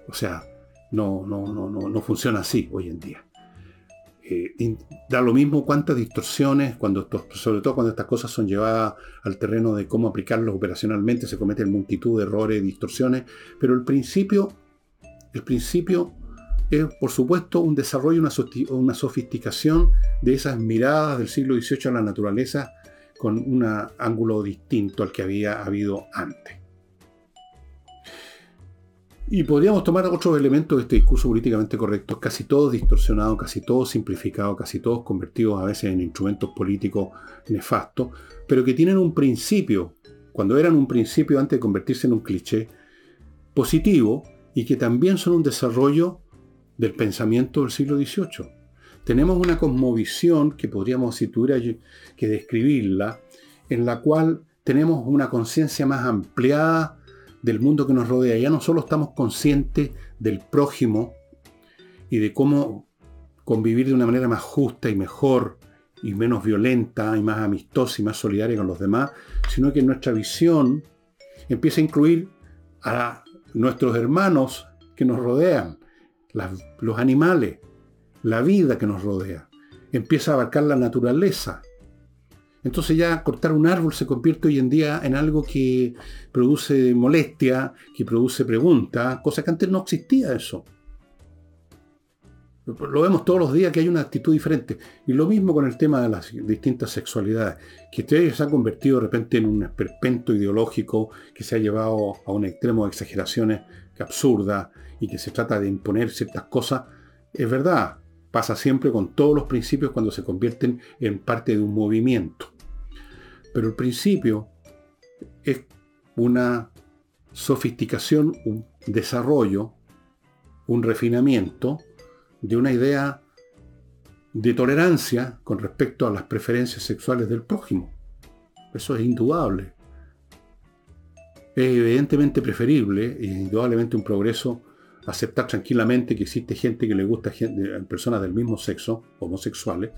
O sea, no, no, no, no, no funciona así hoy en día. eh, da lo mismo cuántas distorsiones, cuando sobre todo cuando estas cosas son llevadas al terreno de cómo aplicarlos operacionalmente, se cometen multitud de errores, distorsiones, pero el principio, el principio es, por supuesto, un desarrollo, una, una sofisticación de esas miradas del siglo XVIII a la naturaleza con un ángulo distinto al que había habido antes. Y podríamos tomar otros elementos de este discurso políticamente correcto, casi todos distorsionados, casi todos simplificados, casi todos convertidos a veces en instrumentos políticos nefastos, pero que tienen un principio, cuando eran un principio antes de convertirse en un cliché, positivo y que también son un desarrollo del pensamiento del siglo XVIII. Tenemos una cosmovisión que podríamos, si tuviera que describirla, en la cual tenemos una conciencia más ampliada del mundo que nos rodea. Ya no solo estamos conscientes del prójimo y de cómo convivir de una manera más justa y mejor y menos violenta y más amistosa y más solidaria con los demás, sino que nuestra visión empieza a incluir a nuestros hermanos que nos rodean, los animales, la vida que nos rodea. Empieza a abarcar la naturaleza, entonces ya cortar un árbol se convierte hoy en día en algo que produce molestia, que produce preguntas, cosa que antes no existía eso. Lo vemos todos los días que hay una actitud diferente. Y lo mismo con el tema de las distintas sexualidades, que se ha convertido de repente en un esperpento ideológico que se ha llevado a un extremo de exageraciones absurdas y que se trata de imponer ciertas cosas. Es verdad, pasa siempre con todos los principios cuando se convierten en parte de un movimiento. Pero el principio es una sofisticación, un desarrollo, un refinamiento de una idea de tolerancia con respecto a las preferencias sexuales del prójimo. Eso es indudable. Es evidentemente preferible y indudablemente un progreso aceptar tranquilamente que existe gente que le gusta gente, personas del mismo sexo, homosexuales,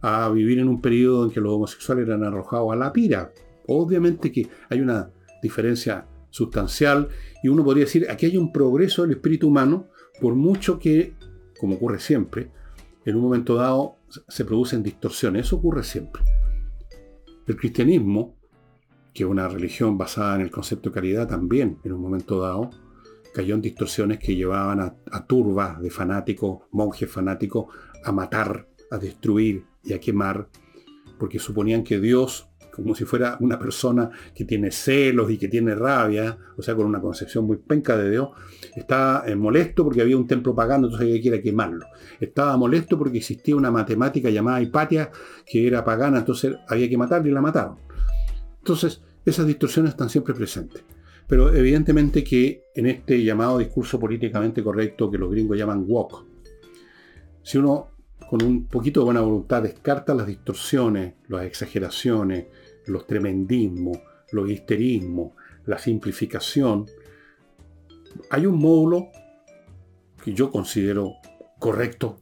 a vivir en un periodo en que los homosexuales eran arrojados a la pira. Obviamente que hay una diferencia sustancial y uno podría decir, aquí hay un progreso del espíritu humano, por mucho que, como ocurre siempre, en un momento dado se producen distorsiones. Eso ocurre siempre. El cristianismo, que una religión basada en el concepto de caridad, también en un momento dado cayó en distorsiones que llevaban a, a turbas de fanáticos, monjes fanáticos, a matar, a destruir, y a quemar, porque suponían que Dios, como si fuera una persona que tiene celos y que tiene rabia, o sea, con una concepción muy penca de Dios, estaba eh, molesto porque había un templo pagano, entonces que ir a quemarlo. Estaba molesto porque existía una matemática llamada Hipatia, que era pagana, entonces había que matarla y la mataron. Entonces, esas distorsiones están siempre presentes. Pero evidentemente que en este llamado discurso políticamente correcto que los gringos llaman walk, si uno con un poquito de buena voluntad, descarta las distorsiones, las exageraciones, los tremendismos, los histerismos, la simplificación, hay un módulo que yo considero correcto,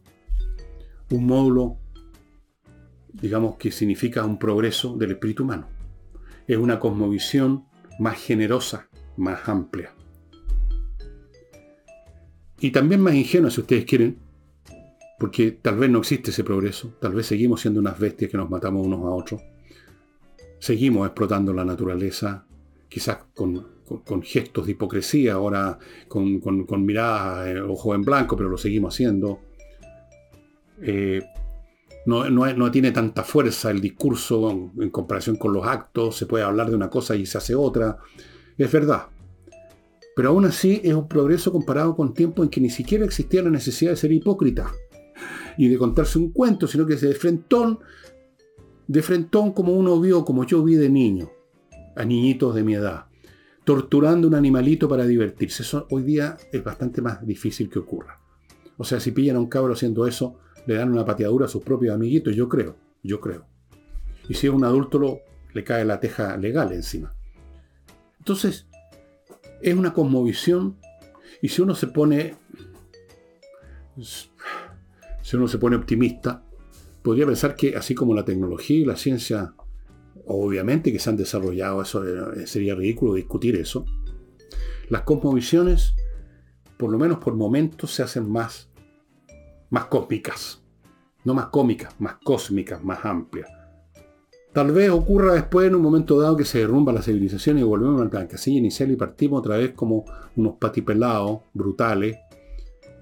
un módulo, digamos, que significa un progreso del espíritu humano. Es una cosmovisión más generosa, más amplia. Y también más ingenua, si ustedes quieren, porque tal vez no existe ese progreso, tal vez seguimos siendo unas bestias que nos matamos unos a otros, seguimos explotando la naturaleza, quizás con, gestos de hipocresía, ahora con, con miradas, eh, ojo en blanco, pero lo seguimos haciendo. Eh, no, no, tiene tanta fuerza el discurso en, comparación con los actos, se puede hablar de una cosa y se hace otra, es verdad. Pero aún así es un progreso comparado con tiempos en que ni siquiera existía la necesidad de ser hipócrita y de contarse un cuento, sino que se de frentón, de frentón como uno vio, como yo vi de niño, a niñitos de mi edad, torturando un animalito para divertirse. Eso hoy día es bastante más difícil que ocurra. O sea, si pillan a un cabro haciendo eso, le dan una pateadura a sus propios amiguitos, yo creo, yo creo. Y si es un adulto, lo, le cae la teja legal encima. Entonces, es una cosmovisión, y si uno se pone si uno se pone optimista, podría pensar que así como la tecnología y la ciencia, obviamente que se han desarrollado, eso eh, sería ridículo discutir eso, las cosmovisiones, por lo menos por momentos, se hacen más, más cósmicas. no más cómicas, más cósmicas, más amplias. Tal vez ocurra después en un momento dado que se derrumba la civilización y volvemos a la casilla inicial y partimos otra vez como unos patipelados brutales.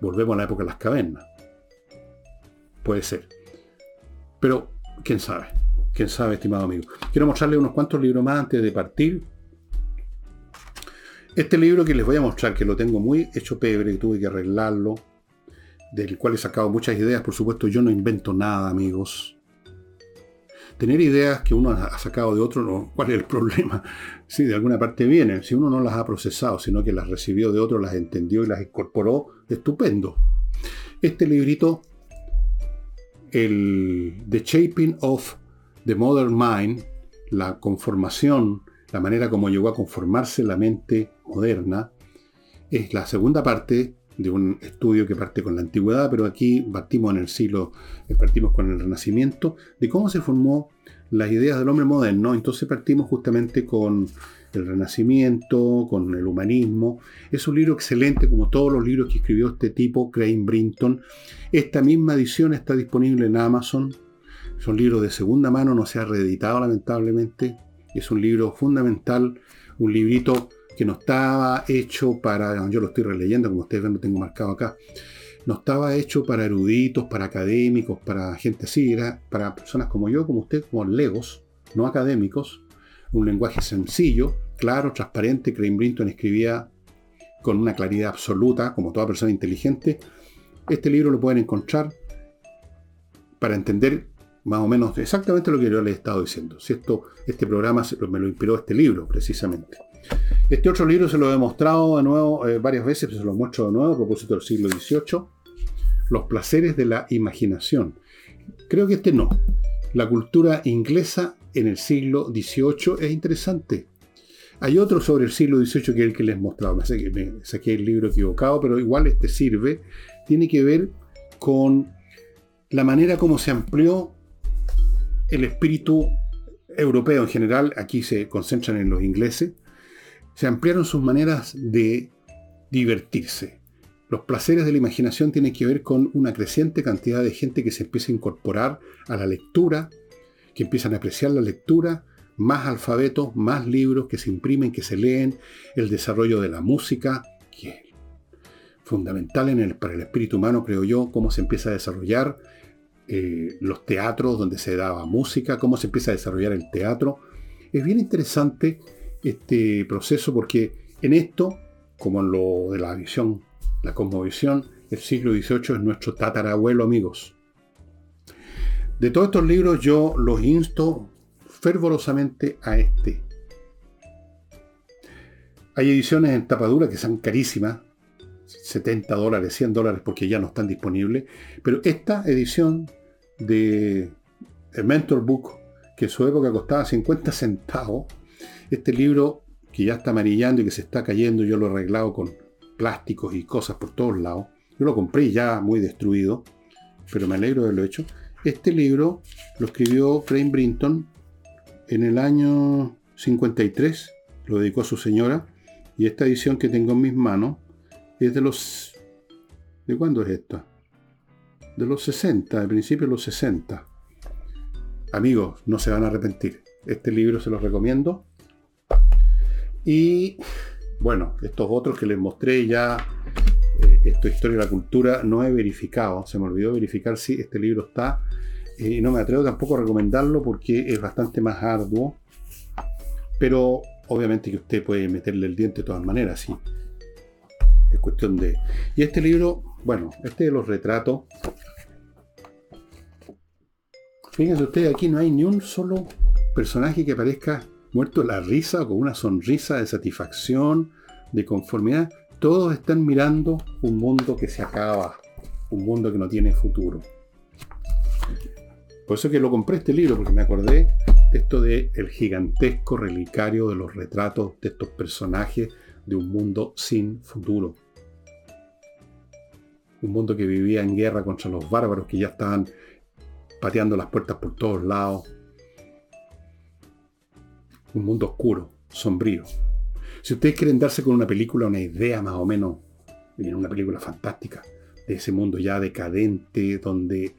Volvemos a la época de las cavernas. Puede ser. Pero, quién sabe. Quién sabe, estimado amigo. Quiero mostrarle unos cuantos libros más antes de partir. Este libro que les voy a mostrar, que lo tengo muy hecho pebre, que tuve que arreglarlo, del cual he sacado muchas ideas, por supuesto yo no invento nada, amigos tener ideas que uno ha sacado de otro, ¿cuál es el problema? Si de alguna parte vienen, si uno no las ha procesado, sino que las recibió de otro, las entendió y las incorporó, estupendo. Este librito, el The Shaping of the Modern Mind, la conformación, la manera como llegó a conformarse la mente moderna, es la segunda parte de un estudio que parte con la antigüedad, pero aquí partimos en el siglo, eh, partimos con el Renacimiento, de cómo se formó las ideas del hombre moderno. Entonces partimos justamente con el Renacimiento, con el humanismo. Es un libro excelente, como todos los libros que escribió este tipo, Crane Brinton. Esta misma edición está disponible en Amazon. Son libros de segunda mano, no se ha reeditado lamentablemente. Es un libro fundamental, un librito que no estaba hecho para, yo lo estoy releyendo, como ustedes ven, lo tengo marcado acá, no estaba hecho para eruditos, para académicos, para gente así, era para personas como yo, como usted, como legos, no académicos, un lenguaje sencillo, claro, transparente, Crane Brinton escribía con una claridad absoluta, como toda persona inteligente. Este libro lo pueden encontrar para entender más o menos exactamente lo que yo les he estado diciendo. Si esto, este programa me lo inspiró este libro, precisamente. Este otro libro se lo he mostrado de nuevo eh, varias veces, pero se lo muestro de nuevo a propósito del siglo XVIII. Los placeres de la imaginación. Creo que este no. La cultura inglesa en el siglo XVIII es interesante. Hay otro sobre el siglo XVIII que es el que les he mostrado. Me saqué, me saqué el libro equivocado, pero igual este sirve. Tiene que ver con la manera como se amplió el espíritu europeo en general. Aquí se concentran en los ingleses se ampliaron sus maneras de divertirse. Los placeres de la imaginación tienen que ver con una creciente cantidad de gente que se empieza a incorporar a la lectura, que empiezan a apreciar la lectura, más alfabetos, más libros que se imprimen, que se leen, el desarrollo de la música, que es fundamental para el espíritu humano, creo yo, cómo se empieza a desarrollar eh, los teatros donde se daba música, cómo se empieza a desarrollar el teatro. Es bien interesante este proceso porque en esto, como en lo de la visión, la cosmovisión, el siglo XVIII es nuestro tatarabuelo, amigos. De todos estos libros yo los insto fervorosamente a este. Hay ediciones en tapadura que son carísimas, 70 dólares, 100 dólares porque ya no están disponibles, pero esta edición de el Mentor Book, que en su época costaba 50 centavos, este libro que ya está amarillando y que se está cayendo, yo lo he arreglado con plásticos y cosas por todos lados. Yo lo compré ya muy destruido, pero me alegro de haberlo hecho. Este libro lo escribió Crane Brinton en el año 53, lo dedicó a su señora, y esta edición que tengo en mis manos es de los... ¿De cuándo es esta? De los 60, de principio de los 60. Amigos, no se van a arrepentir. Este libro se los recomiendo. Y bueno, estos otros que les mostré ya, eh, esto Historia de la Cultura, no he verificado, se me olvidó verificar si este libro está. Eh, no me atrevo tampoco a recomendarlo porque es bastante más arduo. Pero obviamente que usted puede meterle el diente de todas maneras, sí. Es cuestión de... Y este libro, bueno, este de los retratos. Fíjense ustedes, aquí no hay ni un solo personaje que aparezca muerto la risa, con una sonrisa de satisfacción, de conformidad. Todos están mirando un mundo que se acaba, un mundo que no tiene futuro. Por eso que lo compré este libro, porque me acordé de esto de gigantesco relicario de los retratos de estos personajes de un mundo sin futuro. Un mundo que vivía en guerra contra los bárbaros que ya estaban pateando las puertas por todos lados, un mundo oscuro, sombrío. Si ustedes quieren darse con una película, una idea más o menos, una película fantástica, de ese mundo ya decadente, donde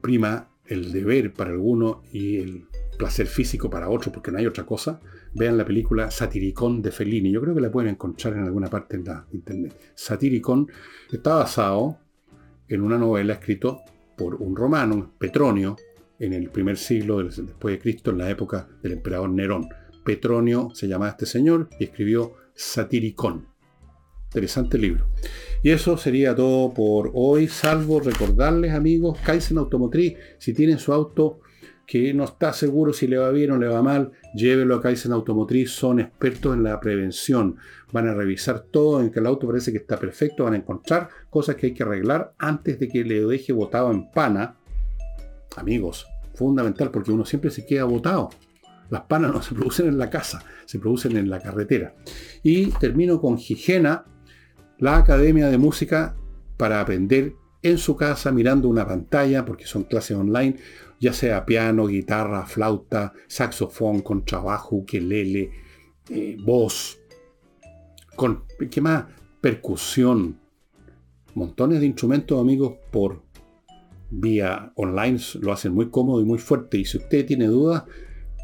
prima el deber para algunos y el placer físico para otros, porque no hay otra cosa, vean la película Satiricón de Fellini. Yo creo que la pueden encontrar en alguna parte en la internet. Satiricón está basado en una novela escrita por un romano, Petronio, en el primer siglo después de Cristo, en la época del emperador Nerón. Petronio se llamaba este señor y escribió Satiricón. Interesante libro. Y eso sería todo por hoy, salvo recordarles, amigos, Kaizen Automotriz, si tienen su auto que no está seguro si le va bien o le va mal, llévelo a Kaizen Automotriz, son expertos en la prevención. Van a revisar todo, en que el auto parece que está perfecto, van a encontrar cosas que hay que arreglar antes de que le deje botado en pana. Amigos, fundamental porque uno siempre se queda botado. Las panas no se producen en la casa, se producen en la carretera. Y termino con Higiena, la Academia de Música para aprender en su casa mirando una pantalla, porque son clases online, ya sea piano, guitarra, flauta, saxofón, contrabajo, ukelele, eh, voz, con, ¿qué más? Percusión, montones de instrumentos, amigos, por vía online, lo hacen muy cómodo y muy fuerte. Y si usted tiene dudas,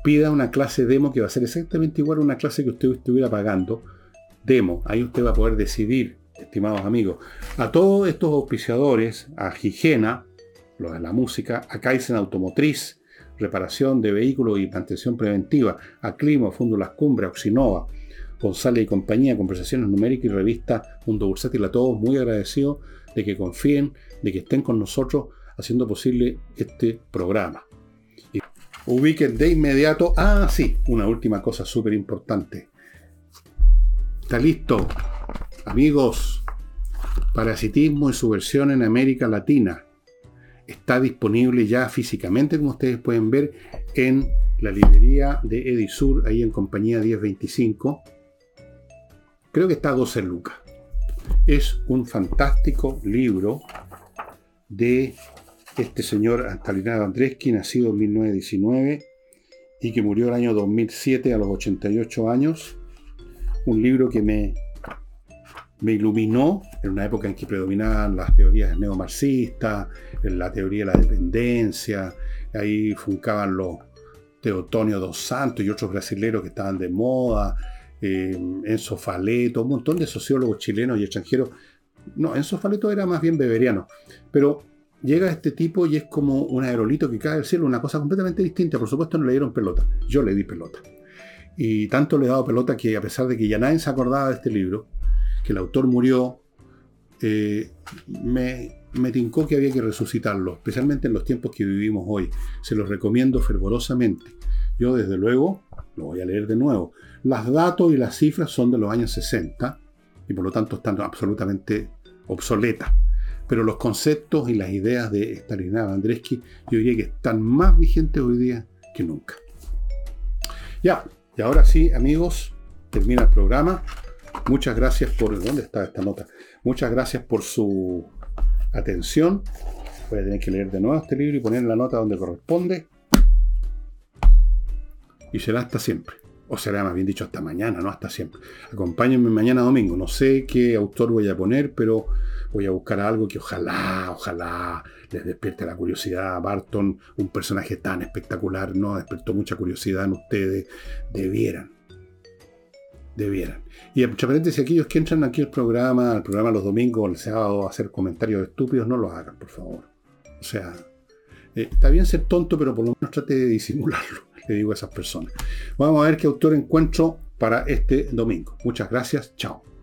pida una clase demo que va a ser exactamente igual a una clase que usted estuviera pagando. Demo, ahí usted va a poder decidir, estimados amigos. A todos estos auspiciadores, a Higiena, lo de la música, a Kaizen Automotriz, reparación de vehículos y mantención preventiva, a Clima, Fondo Las Cumbres, Oxinova, González y compañía, conversaciones numéricas y revista Mundo Bursátil, a todos muy agradecidos de que confíen, de que estén con nosotros haciendo posible este programa. Y ubiquen de inmediato, ah sí, una última cosa súper importante. Está listo, amigos, Parasitismo y su versión en América Latina está disponible ya físicamente, como ustedes pueden ver, en la librería de Edisur, ahí en compañía 1025. Creo que está a 12 lucas. Es un fantástico libro de este señor Stalinado Andreski, nacido en 1919 y que murió el año 2007 a los 88 años. Un libro que me me iluminó en una época en que predominaban las teorías neomarxistas, la teoría de la dependencia, ahí funcaban los Teotonio dos Santos y otros brasileños que estaban de moda, eh, Enzo Faleto, un montón de sociólogos chilenos y extranjeros. No, Enzo Faleto era más bien beberiano, pero llega este tipo y es como un aerolito que cae del cielo, una cosa completamente distinta. Por supuesto no le dieron pelota, yo le di pelota. Y tanto le he dado pelota que a pesar de que ya nadie se acordaba de este libro, que el autor murió, eh, me, me tincó que había que resucitarlo, especialmente en los tiempos que vivimos hoy. Se los recomiendo fervorosamente. Yo desde luego lo voy a leer de nuevo. Las datos y las cifras son de los años 60 y por lo tanto están absolutamente obsoletas. Pero los conceptos y las ideas de Stalingrad Andreski yo diría que están más vigentes hoy día que nunca. Ya, y ahora sí, amigos, termina el programa. Muchas gracias por... ¿Dónde está esta nota? Muchas gracias por su atención. Voy a tener que leer de nuevo este libro y poner la nota donde corresponde. Y será hasta siempre. O será más bien dicho hasta mañana, no hasta siempre. Acompáñenme mañana domingo. No sé qué autor voy a poner, pero voy a buscar algo que ojalá, ojalá les despierte la curiosidad. Barton, un personaje tan espectacular, no despertó mucha curiosidad en ustedes. Debieran. Debieran. Y entre paréntesis, aquellos que entran aquí al programa, al programa los domingos, el sábado, a hacer comentarios estúpidos, no lo hagan, por favor. O sea, eh, está bien ser tonto, pero por lo menos trate de disimularlo, le digo a esas personas. Vamos a ver qué autor encuentro para este domingo. Muchas gracias, chao.